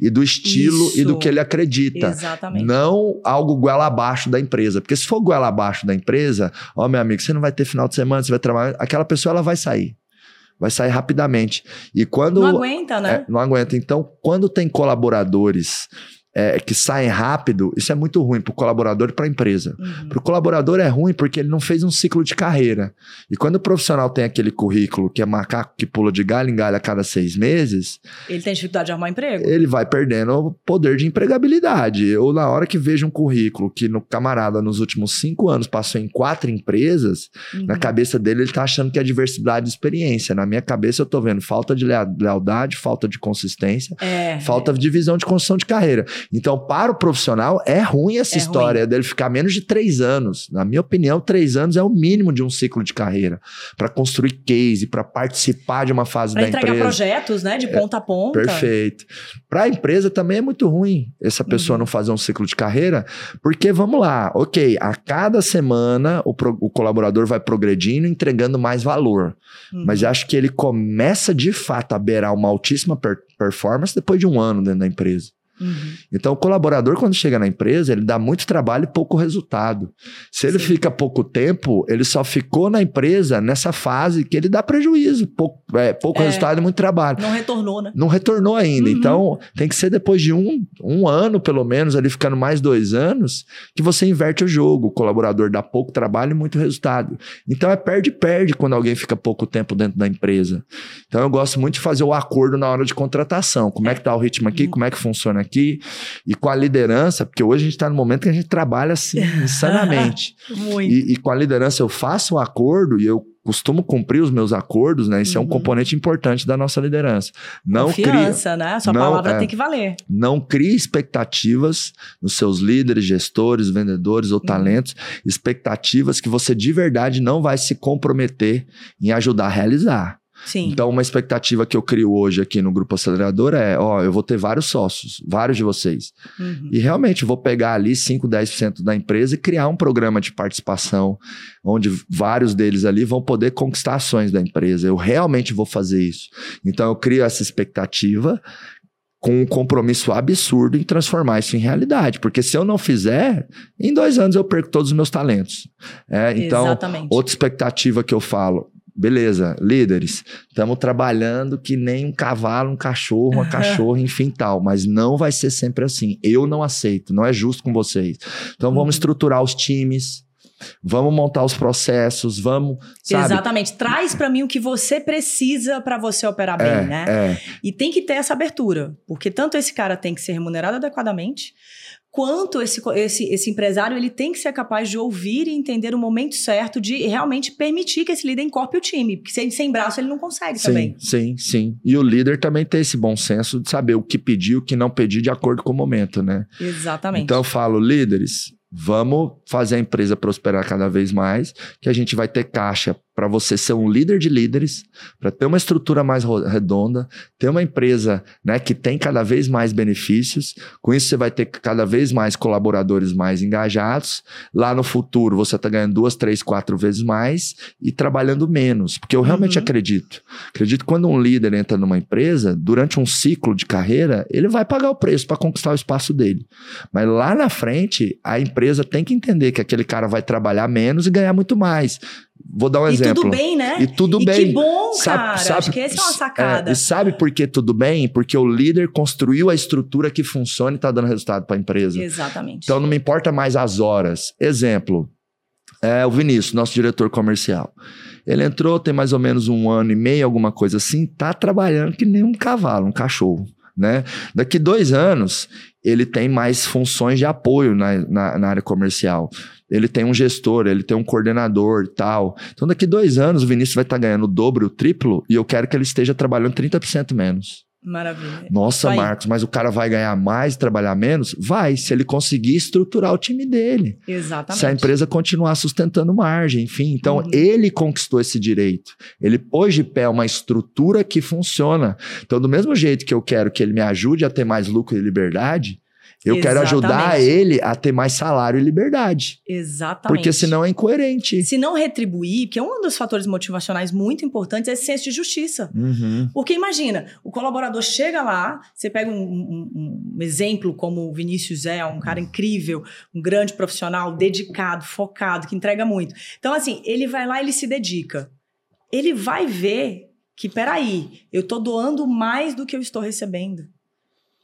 A: e do estilo Isso. e do que ele acredita.
B: Exatamente.
A: Não algo goela abaixo da empresa. Porque se for goela abaixo da empresa, ó, meu amigo, você não vai ter final de semana, você vai trabalhar. Aquela pessoa ela vai sair. Vai sair rapidamente. E quando.
B: Não aguenta, né?
A: É, não aguenta. Então, quando tem colaboradores é, que saem rápido, isso é muito ruim para o colaborador e para a empresa.
B: Uhum.
A: Para o colaborador é ruim porque ele não fez um ciclo de carreira. E quando o profissional tem aquele currículo que é macaco que pula de galho em galho a cada seis meses,
B: Ele tem dificuldade de arrumar emprego?
A: ele vai perdendo o poder de empregabilidade. Eu, na hora que vejo um currículo que no camarada nos últimos cinco anos passou em quatro empresas,
B: Uhum.
A: na cabeça dele ele tá achando que é diversidade de experiência. Na minha cabeça eu tô vendo falta de lea- lealdade, falta de consistência,
B: É.
A: falta de visão de construção de carreira. Então, para o profissional, é ruim essa
B: É
A: história dele ficar menos de três anos. Na minha opinião, três anos é o mínimo de um ciclo de carreira para construir case, para participar de uma fase
B: Pra
A: da
B: entregar
A: empresa.
B: projetos, né? De ponta a ponta.
A: Perfeito. Para a empresa também é muito ruim essa pessoa
B: Uhum.
A: não fazer um ciclo de carreira, porque vamos lá, ok, a cada semana o, pro- o colaborador vai progredindo, entregando mais valor.
B: Uhum.
A: Mas acho que ele começa de fato a beirar uma altíssima per- performance depois de um ano dentro da empresa.
B: Uhum.
A: Então, o colaborador, quando chega na empresa, ele dá muito trabalho e pouco resultado. Se ele
B: Sim.
A: fica pouco tempo, ele só ficou na empresa nessa fase que ele dá prejuízo. Pouco, é, pouco
B: É.
A: resultado e muito trabalho
B: Não retornou, né?
A: não retornou ainda.
B: Uhum.
A: Então, tem que ser depois de um, um ano, pelo menos, ali ficando mais dois anos, que você inverte o jogo. O colaborador dá pouco trabalho e muito resultado. Então, é perde-perde quando alguém fica pouco tempo dentro da empresa. Então, eu gosto muito de fazer o acordo na hora de contratação. Como é que tá o ritmo aqui,
B: Uhum.
A: como é que funciona aqui. E com a liderança, porque hoje a gente está no momento que a gente trabalha assim, <laughs> insanamente.
B: Muito.
A: E, e com a liderança eu faço um acordo e eu costumo cumprir os meus acordos, né? Isso é um
B: Uhum.
A: componente importante da nossa liderança. Não cria,
B: Confiança, né? A sua
A: Não,
B: palavra
A: é.
B: tem que valer.
A: não crie expectativas nos seus líderes, gestores, vendedores ou talentos, expectativas que você de verdade não vai se comprometer em ajudar a realizar.
B: Sim.
A: Então, uma expectativa que eu crio hoje aqui no Grupo Acelerador é: ó, eu vou ter vários sócios, vários de vocês.
B: Uhum.
A: E realmente vou pegar ali 5, 10% da empresa e criar um programa de participação, onde vários deles ali vão poder conquistar ações da empresa. Eu realmente vou fazer isso. Então eu crio essa expectativa com um compromisso absurdo em transformar isso em realidade. Porque se eu não fizer, em dois anos eu perco todos os meus talentos. É, então, outra expectativa que eu falo. Beleza, líderes, estamos trabalhando que nem um cavalo, um cachorro, uma cachorra, enfim tal, mas não vai ser sempre assim. Eu não aceito, não é justo com vocês. Então
B: Uhum.
A: vamos estruturar os times, vamos montar os processos, vamos, sabe?
B: Exatamente. Traz pra mim o que você precisa pra você operar bem,
A: É,
B: né?
A: é,
B: E tem que ter essa abertura, porque tanto esse cara tem que ser remunerado adequadamente, quanto esse, esse, esse empresário ele tem que ser capaz de ouvir e entender o momento certo de realmente permitir que esse líder encorpe o time, porque sem, sem braço ele não consegue
A: sim,
B: também.
A: sim, sim. E o líder também tem esse bom senso de saber o que pedir, o que não pedir de acordo com o momento, né?
B: Exatamente.
A: Então eu falo, líderes, vamos fazer a empresa prosperar cada vez mais, que a gente vai ter caixa para você ser um líder de líderes, para ter uma estrutura mais redonda, ter uma empresa né, que tem cada vez mais benefícios. Com isso, você vai ter cada vez mais colaboradores mais engajados. Lá no futuro, você está ganhando duas, três, quatro vezes mais e trabalhando menos. Porque eu realmente
B: Uhum.
A: acredito. Acredito que quando um líder entra numa empresa, durante um ciclo de carreira, ele vai pagar o preço para conquistar o espaço dele. Mas lá na frente, a empresa tem que entender que aquele cara vai trabalhar menos e ganhar muito mais. Vou dar um
B: e
A: exemplo.
B: tudo bem, né?
A: E tudo
B: E
A: bem.
B: que bom,
A: Sabe-
B: cara.
A: sabe-
B: Acho que essa é uma
A: É,
B: sacada.
A: e sabe por que tudo bem? Porque o líder construiu a estrutura que funciona e está dando resultado para a empresa.
B: Exatamente.
A: Então não me importa mais as horas. Exemplo, é o Vinícius, nosso diretor comercial. Ele entrou tem mais ou menos um ano e meio, alguma coisa assim, tá trabalhando que nem um cavalo, um cachorro. Né? Daqui dois anos, ele tem mais funções de apoio na, na, na área comercial. Ele tem um gestor, ele tem um coordenador e tal. Então, daqui dois anos, o Vinícius vai estar ganhando o dobro, o triplo, e eu quero que ele esteja trabalhando 30% menos.
B: Maravilha.
A: Nossa,
B: Vai.
A: Marcos, mas o cara vai ganhar mais e trabalhar menos? Vai, se ele conseguir estruturar o time dele.
B: Exatamente.
A: Se a empresa continuar sustentando margem, enfim. Então,
B: Uhum.
A: ele conquistou esse direito. Ele pôs de pé uma estrutura que funciona. Então, do mesmo jeito que eu quero que ele me ajude a ter mais lucro e liberdade, Eu quero ajudar
B: Exatamente.
A: ele a ter mais salário e liberdade.
B: Exatamente.
A: Porque senão é incoerente.
B: Se não retribuir, que é um dos fatores motivacionais muito importantes, é esse senso de justiça.
A: Uhum.
B: Porque imagina, o colaborador chega lá, você pega um, um- um exemplo como o Vinícius é, um cara incrível, um grande profissional, dedicado, focado, que entrega muito. Então, assim, ele vai lá, ele se dedica. Ele vai ver que, peraí, eu tô doando mais do que eu estou recebendo.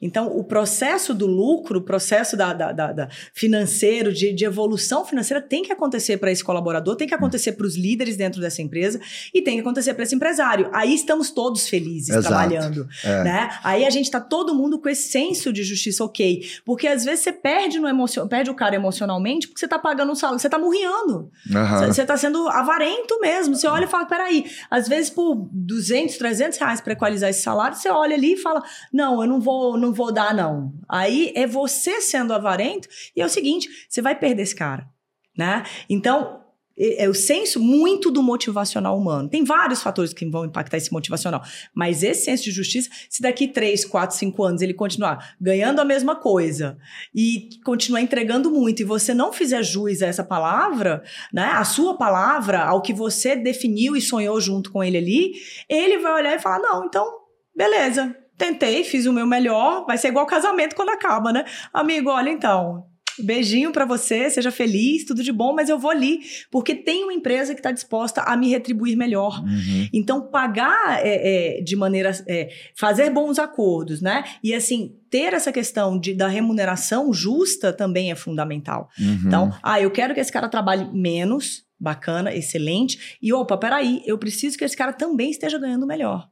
B: Então, o processo do lucro, o processo da, da- da- da financeiro, de, de evolução financeira, tem que acontecer para esse colaborador, tem que acontecer para os líderes dentro dessa empresa e tem que acontecer para esse empresário. Aí estamos todos felizes
A: Exato.
B: trabalhando,
A: É.
B: né? Aí a gente está todo mundo com esse senso de justiça ok, porque às vezes você perde no emocio... perde o cara emocionalmente porque você está pagando um salário, você está murriando.
A: Aham.
B: Você está sendo avarento mesmo. Você olha e fala, peraí, às vezes por 200, 300 reais para equalizar esse salário, você olha ali e fala, não, eu não vou, não vou dar não. Aí é você sendo avarento e é o seguinte, você vai perder esse cara, né? Então, é o senso muito do motivacional humano. Tem vários fatores que vão impactar esse motivacional, mas esse senso de justiça, se daqui 3, 4, 5 anos ele continuar ganhando a mesma coisa e continuar entregando muito e você não fizer jus a essa palavra, né, a sua palavra, ao que você definiu e sonhou junto com ele ali, ele vai olhar e falar: não, então, beleza, tentei, fiz o meu melhor, vai ser igual casamento quando acaba, né? Amigo, olha então. Beijinho pra você, seja feliz, tudo de bom, mas eu vou ali, porque tem uma empresa que está disposta a me retribuir melhor.
A: Uhum.
B: Então, pagar é, é, de maneira. é, fazer bons acordos, né? E assim, ter essa questão de, da remuneração justa também é fundamental.
A: Uhum.
B: Então, ah, eu quero que esse cara trabalhe menos, bacana, excelente. E opa, peraí, eu preciso que esse cara também esteja ganhando melhor.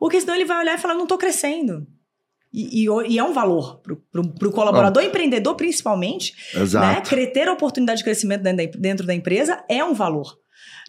B: Porque senão ele vai olhar e falar, não tô crescendo. E, e o- e é um valor pro, pro colaborador empreendedor, principalmente, né?
A: Exato.
B: Cre- Ter a oportunidade de crescimento dentro da, dentro da empresa é um valor.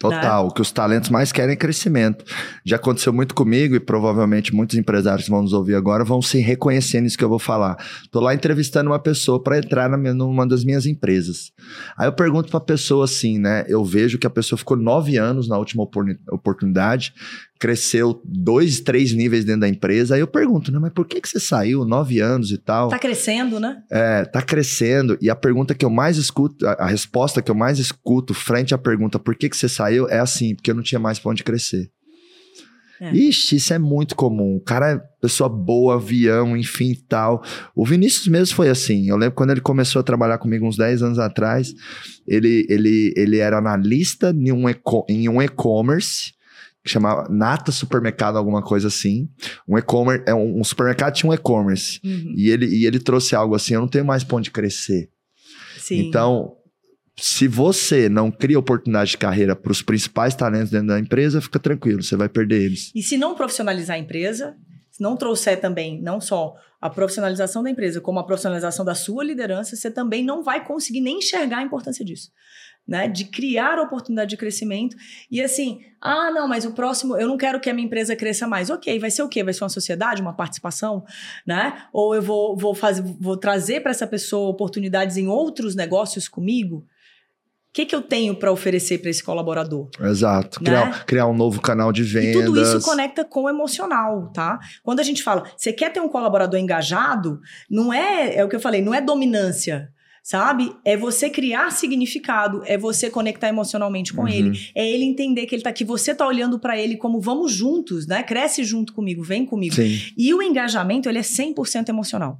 A: Total. O que os talentos mais querem é crescimento. Já aconteceu muito comigo e provavelmente muitos empresários que vão nos ouvir agora vão se reconhecer nisso que eu vou falar. Tô lá entrevistando uma pessoa para entrar na minha- numa das minhas empresas. Aí eu pergunto pra pessoa assim, né? Eu vejo que a pessoa ficou nove anos na última oportunidade, cresceu dois, três níveis dentro da empresa. Aí eu pergunto, né? Mas por que, que você saiu nove anos e tal?
B: Tá crescendo, né?
A: É, tá crescendo. E a pergunta que eu mais escuto, a, a resposta que eu mais escuto frente à pergunta por que, que você saiu é assim, porque eu não tinha mais pra onde crescer.
B: É.
A: Ixi, isso é muito comum. O cara é pessoa boa, avião, enfim e tal. O Vinícius mesmo foi assim. Eu lembro quando ele começou a trabalhar comigo uns 10 anos atrás, ele, ele, ele era analista em um um e-commerce chamava Nata Supermercado, alguma coisa assim. Um e-commerce, é um, um supermercado tinha um e-commerce.
B: Uhum.
A: E ele, e ele trouxe algo assim: eu não tenho mais pra onde crescer.
B: Sim.
A: Então, se você não cria oportunidade de carreira para os principais talentos dentro da empresa, fica tranquilo, você vai perder eles.
B: E se não profissionalizar a empresa, se não trouxer também não só a profissionalização da empresa, como a profissionalização da sua liderança, você também não vai conseguir nem enxergar a importância disso. Né, de criar oportunidade de crescimento e assim, ah, não, mas o próximo, eu não quero que a minha empresa cresça mais. Ok, vai ser o quê? Vai ser uma sociedade, uma participação, né? Ou eu vou, vou, fazer, vou trazer para essa pessoa oportunidades em outros negócios comigo? O que, que eu tenho para oferecer para esse colaborador?
A: Exato.
B: Né?
A: Criar, criar um novo canal de vendas.
B: E tudo isso conecta com o emocional, tá? Quando a gente fala, você quer ter um colaborador engajado, não é, é o que eu falei, não é dominância, sabe? É você criar significado, é você conectar emocionalmente com
A: Uhum.
B: ele, é ele entender que ele tá aqui, você tá olhando para ele como vamos juntos, né? Cresce junto comigo, vem comigo.
A: Sim.
B: E o engajamento, ele é 100% emocional.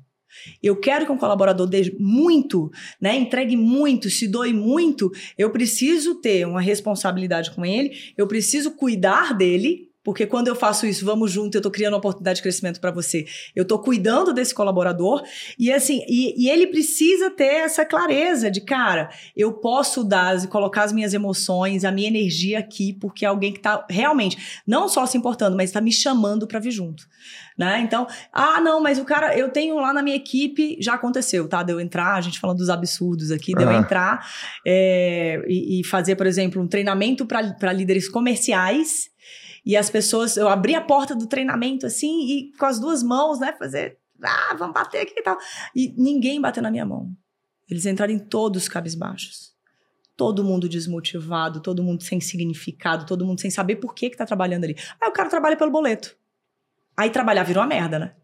B: Eu quero que um colaborador dê muito, né, entregue muito, se doe muito. Eu preciso ter uma responsabilidade com ele, eu preciso cuidar dele, porque quando eu faço isso, vamos junto, eu estou criando uma oportunidade de crescimento para você. Eu estou cuidando desse colaborador e assim, e, e ele precisa ter essa clareza de, cara, eu posso dar, colocar as minhas emoções, a minha energia aqui, porque é alguém que está realmente não só se importando, mas está me chamando para vir junto. Né? Então, ah, não, mas o cara, eu tenho lá na minha equipe, já aconteceu, tá? De eu entrar, a gente falando dos absurdos aqui, de eu
A: Ah.
B: entrar é, e, e fazer, por exemplo, um treinamento para líderes comerciais. E as pessoas, eu abri a porta do treinamento assim, e com as duas mãos, né, fazer, ah, vamos bater aqui e tal. E ninguém bateu na minha mão. Eles entraram em todos cabisbaixos. Todo mundo desmotivado, todo mundo sem significado, todo mundo sem saber por que que tá trabalhando ali. Aí o cara trabalha pelo boleto. Aí trabalhar virou uma merda, né?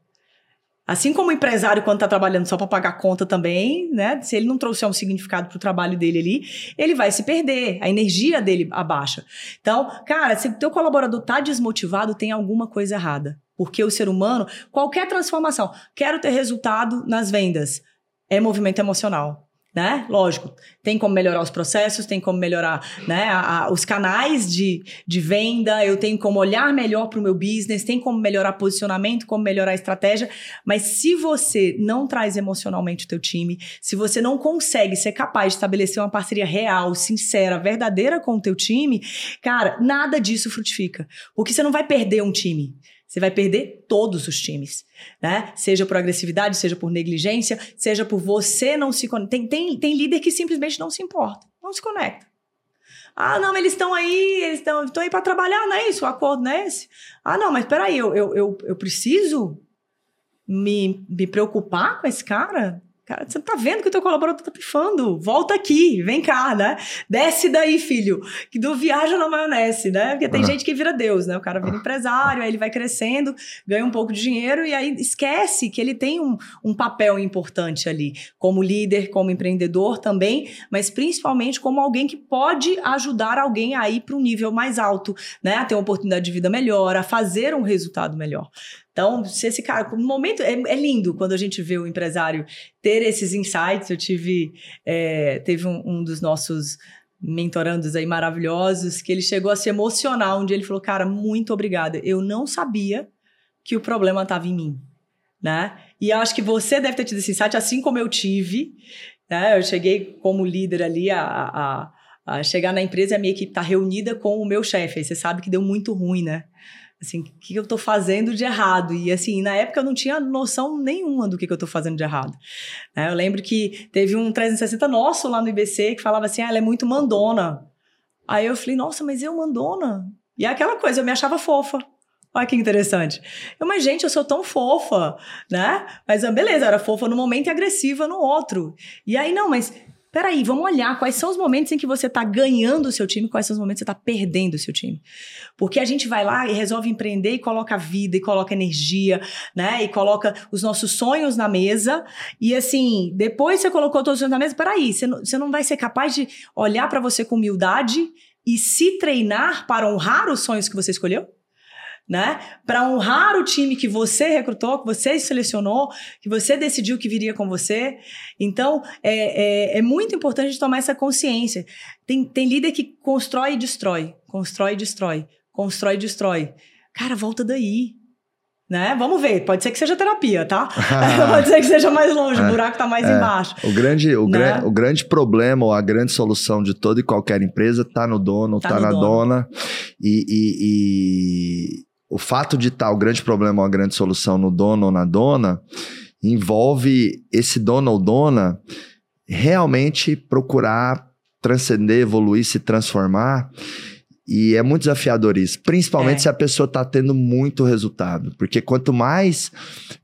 B: Assim como o empresário, quando está trabalhando só para pagar conta também, né? Se ele não trouxer um significado para o trabalho dele ali, ele vai se perder, a energia dele abaixa. Então, cara, se o teu colaborador está desmotivado, tem alguma coisa errada. Porque o ser humano, qualquer transformação, quero ter resultado nas vendas, é movimento emocional né? Lógico, tem como melhorar os processos, tem como melhorar né, a, a, os canais de, de venda, eu tenho como olhar melhor para o meu business, tem como melhorar posicionamento, como melhorar a estratégia, mas se você não traz emocionalmente o teu time, se você não consegue ser capaz de estabelecer uma parceria real, sincera, verdadeira com o teu time, cara, nada disso frutifica, porque você não vai perder um time. Você vai perder todos os times, né? Seja por agressividade, seja por negligência, seja por você não se tem tem tem líder que simplesmente não se importa, não se conecta. Ah, não, eles estão aí, eles estão aí para trabalhar, não é isso? O acordo não é esse? Ah, não, mas peraí, eu, eu, eu, eu preciso me, me preocupar com esse cara? Cara, você tá vendo que o teu colaborador tá pifando. Volta aqui, vem cá, né? Desce daí, filho. Que do viaja na maionese, né? Porque tem ah. gente que vira Deus, né? O cara vira empresário, aí ele vai crescendo, ganha um pouco de dinheiro e aí esquece que ele tem um, um papel importante ali, como líder, como empreendedor também, mas principalmente como alguém que pode ajudar alguém a ir para um nível mais alto, né? A ter uma oportunidade de vida melhor, a fazer um resultado melhor. Então, se esse cara, no momento, é, é, lindo quando a gente vê o empresário ter esses insights. Eu tive, é, teve um, um, dos nossos mentorandos aí maravilhosos que ele chegou a se emocionar um dia ele falou, cara, muito obrigada. Eu não sabia que o problema estava em mim, né? E acho que você deve ter tido esse insight, assim como eu tive, né? Eu cheguei como líder ali a, a, a chegar na empresa e a minha equipe tá reunida com o meu chefe. Você sabe que deu muito ruim, né? Assim, o que eu estou fazendo de errado? E assim, na época eu não tinha noção nenhuma do que, que eu estou fazendo de errado. É, eu lembro que teve um 360 nosso lá no IBC que falava assim, ah, ela é muito mandona. Aí eu falei, nossa, mas eu mandona? E é aquela coisa, eu me achava fofa. Olha que interessante. Eu, mas, gente, eu sou tão fofa, né? Mas, ah, beleza, era fofa no momento e agressiva no outro. E aí, não, mas peraí, vamos olhar quais são os momentos em que você está ganhando o seu time, quais são os momentos que você está perdendo o seu time. Porque a gente vai lá e resolve empreender e coloca vida, e coloca energia, né? E coloca os nossos sonhos na mesa. E assim, depois você colocou todos os sonhos na mesa, peraí, você não, você não vai ser capaz de olhar para você com humildade e se treinar para honrar os sonhos que você escolheu? Né? Para honrar o time que você recrutou, que você selecionou, que você decidiu que viria com você. Então, é, é, é muito importante tomar essa consciência. Tem, tem líder que constrói e destrói, constrói e destrói, constrói e destrói. Cara, volta daí. Né? Vamos ver, pode ser que seja terapia, tá? <laughs> pode ser que seja mais longe, o é. buraco está mais é. embaixo.
A: O grande, o, né? o grande problema ou a grande solução de toda e qualquer empresa está no dono, está tá na dono. dona. E, e, e, o fato de estar o grande problema ou a grande solução no dono ou na dona envolve esse dono ou dona realmente procurar transcender, evoluir, se transformar. E é muito desafiador isso, principalmente é. se a pessoa está tendo muito resultado. Porque quanto mais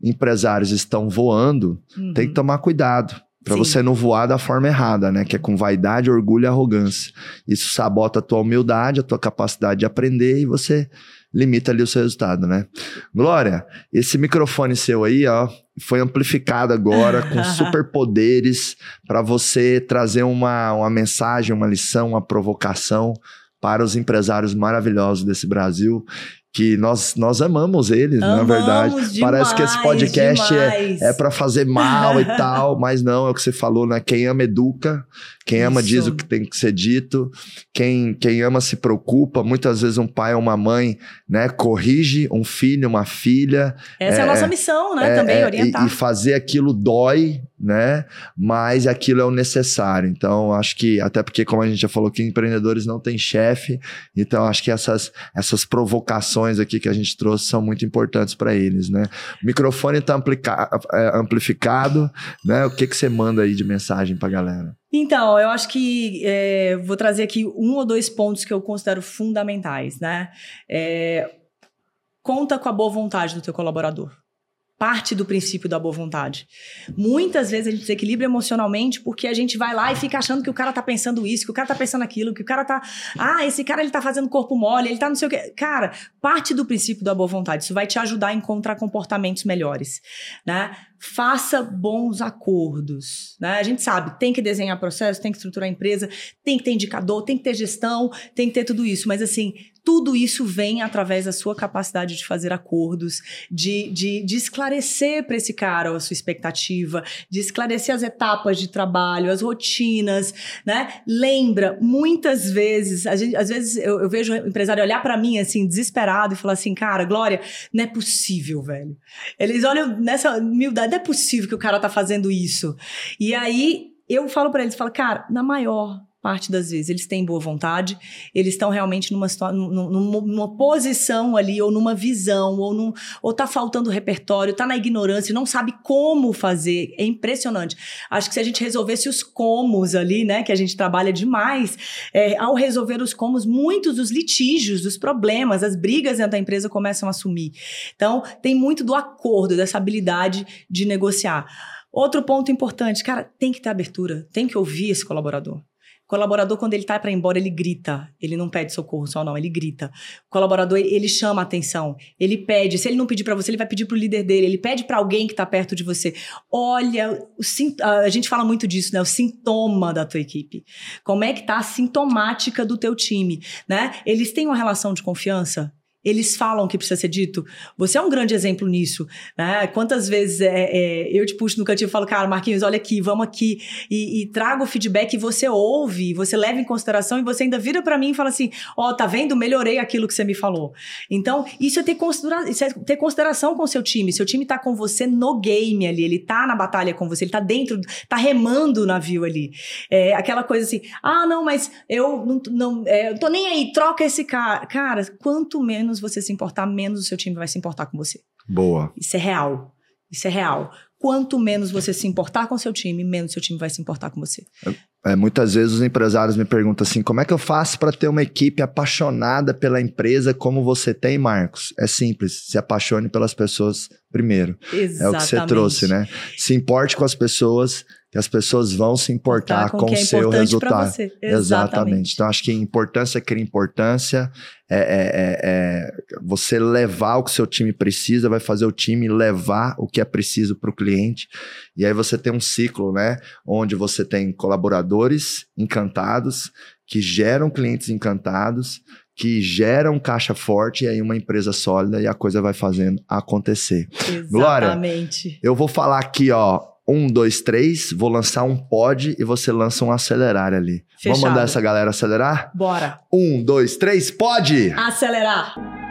A: empresários estão voando, uhum. tem que tomar cuidado. Para você não voar da forma errada, né? Que é com vaidade, orgulho e arrogância. Isso sabota a tua humildade, a tua capacidade de aprender e você limita ali o seu resultado, né? Glória, esse microfone seu aí, ó, foi amplificado agora com <laughs> superpoderes para você trazer uma, uma mensagem, uma lição, uma provocação para os empresários maravilhosos desse Brasil que nós, nós amamos eles, amamos na verdade. Demais, Parece que esse podcast é, é para fazer mal e <laughs> tal, mas não, é o que você falou, né? Quem ama educa, quem Isso. ama diz o que tem que ser dito, quem, quem ama se preocupa. Muitas vezes um pai ou uma mãe, né, corrige um filho, uma filha.
B: Essa é, é a nossa missão, né? É, também é, orientar.
A: E, e fazer aquilo dói, né? Mas aquilo é o necessário. Então, acho que, até porque, como a gente já falou que empreendedores não têm chefe, então acho que essas, essas provocações aqui que a gente trouxe são muito importantes para eles, né? O microfone está é, amplificado, né? O que, que você manda aí de mensagem para a galera?
B: Então, eu acho que é, vou trazer aqui um ou dois pontos que eu considero fundamentais, né? É, conta com a boa vontade do teu colaborador. Parte do princípio da boa vontade. Muitas vezes a gente desequilibra emocionalmente porque a gente vai lá e fica achando que o cara tá pensando isso, que o cara tá pensando aquilo, que o cara tá, ah, esse cara ele tá fazendo corpo mole, ele tá não sei o quê. Cara, parte do princípio da boa vontade, isso vai te ajudar a encontrar comportamentos melhores, né? Faça bons acordos, né? A gente sabe, tem que desenhar processo, tem que estruturar a empresa, tem que ter indicador, tem que ter gestão, tem que ter tudo isso, mas assim, tudo isso vem através da sua capacidade de fazer acordos, de, de, de esclarecer para esse cara a sua expectativa, de esclarecer as etapas de trabalho, as rotinas, né? Lembra, muitas vezes, gente, às vezes eu, eu, vejo o empresário olhar para mim assim, desesperado, e falar assim, cara, Glória, não é possível, velho. Eles olham nessa humildade, não é possível que o cara tá fazendo isso. E aí eu falo para eles, falo, cara, na maior parte das vezes. Eles têm boa vontade, eles estão realmente numa, numa, numa, posição ali, ou numa visão, ou, num, ou tá faltando repertório, tá na ignorância, não sabe como fazer. É impressionante. Acho que se a gente resolvesse os comos ali, né, que a gente trabalha demais, é, ao resolver os comos, muitos dos litígios, dos problemas, as brigas dentro da empresa começam a sumir. Então, tem muito do acordo, dessa habilidade de negociar. Outro ponto importante, cara, tem que ter abertura, tem que ouvir esse colaborador. Colaborador, quando ele tá para ir embora, ele grita. Ele não pede socorro só, não, ele grita. O colaborador, ele chama a atenção. Ele pede. Se ele não pedir para você, ele vai pedir pro líder dele. Ele pede para alguém que tá perto de você. Olha, a gente fala muito disso, né? O sintoma da tua equipe. Como é que tá a sintomática do teu time, né? Eles têm uma relação de confiança? Eles falam que precisa ser dito. Você é um grande exemplo nisso, né? Quantas vezes é, é, eu te puxo no cantinho e falo, cara, Marquinhos, olha aqui, vamos aqui e, e trago o feedback e você ouve, você leva em consideração e você ainda vira para mim e fala assim, ó, oh, tá vendo? Melhorei aquilo que você me falou. Então, isso é ter, considera isso é ter consideração com o seu time. Seu time tá com você no game ali, ele tá na batalha com você, ele tá dentro, tá remando o navio ali. É aquela coisa assim, ah, não, mas eu não, não é, eu tô nem aí, troca esse cara. Cara, quanto menos menos você se importar, menos o seu time vai se importar com você.
A: Boa.
B: Isso é real. Isso é real. Quanto menos você se importar com o seu time, menos o seu time vai se importar com você.
A: É, muitas vezes os empresários me perguntam assim: como é que eu faço para ter uma equipe apaixonada pela empresa como você tem, Marcos? É simples, se apaixone pelas pessoas primeiro.
B: Exatamente.
A: É o que você trouxe, né? Se importe com as pessoas que as pessoas vão se importar com, com o é seu resultado. Exatamente. Exatamente. Então, acho que importância cria importância. É, é, é, é, você levar o que o seu time precisa, vai fazer o time levar o que é preciso para o cliente. E aí você tem um ciclo, né? Onde você tem colaboradores encantados, que geram clientes encantados, que geram caixa forte e aí uma empresa sólida e a coisa vai fazendo acontecer.
B: Exatamente.
A: Glória, eu vou falar aqui, ó, um, dois, três, vou lançar um pod e você lança um acelerar ali. Fechado. Vamos mandar essa galera acelerar?
B: Bora.
A: Um, dois, três, pode!
B: Acelerar!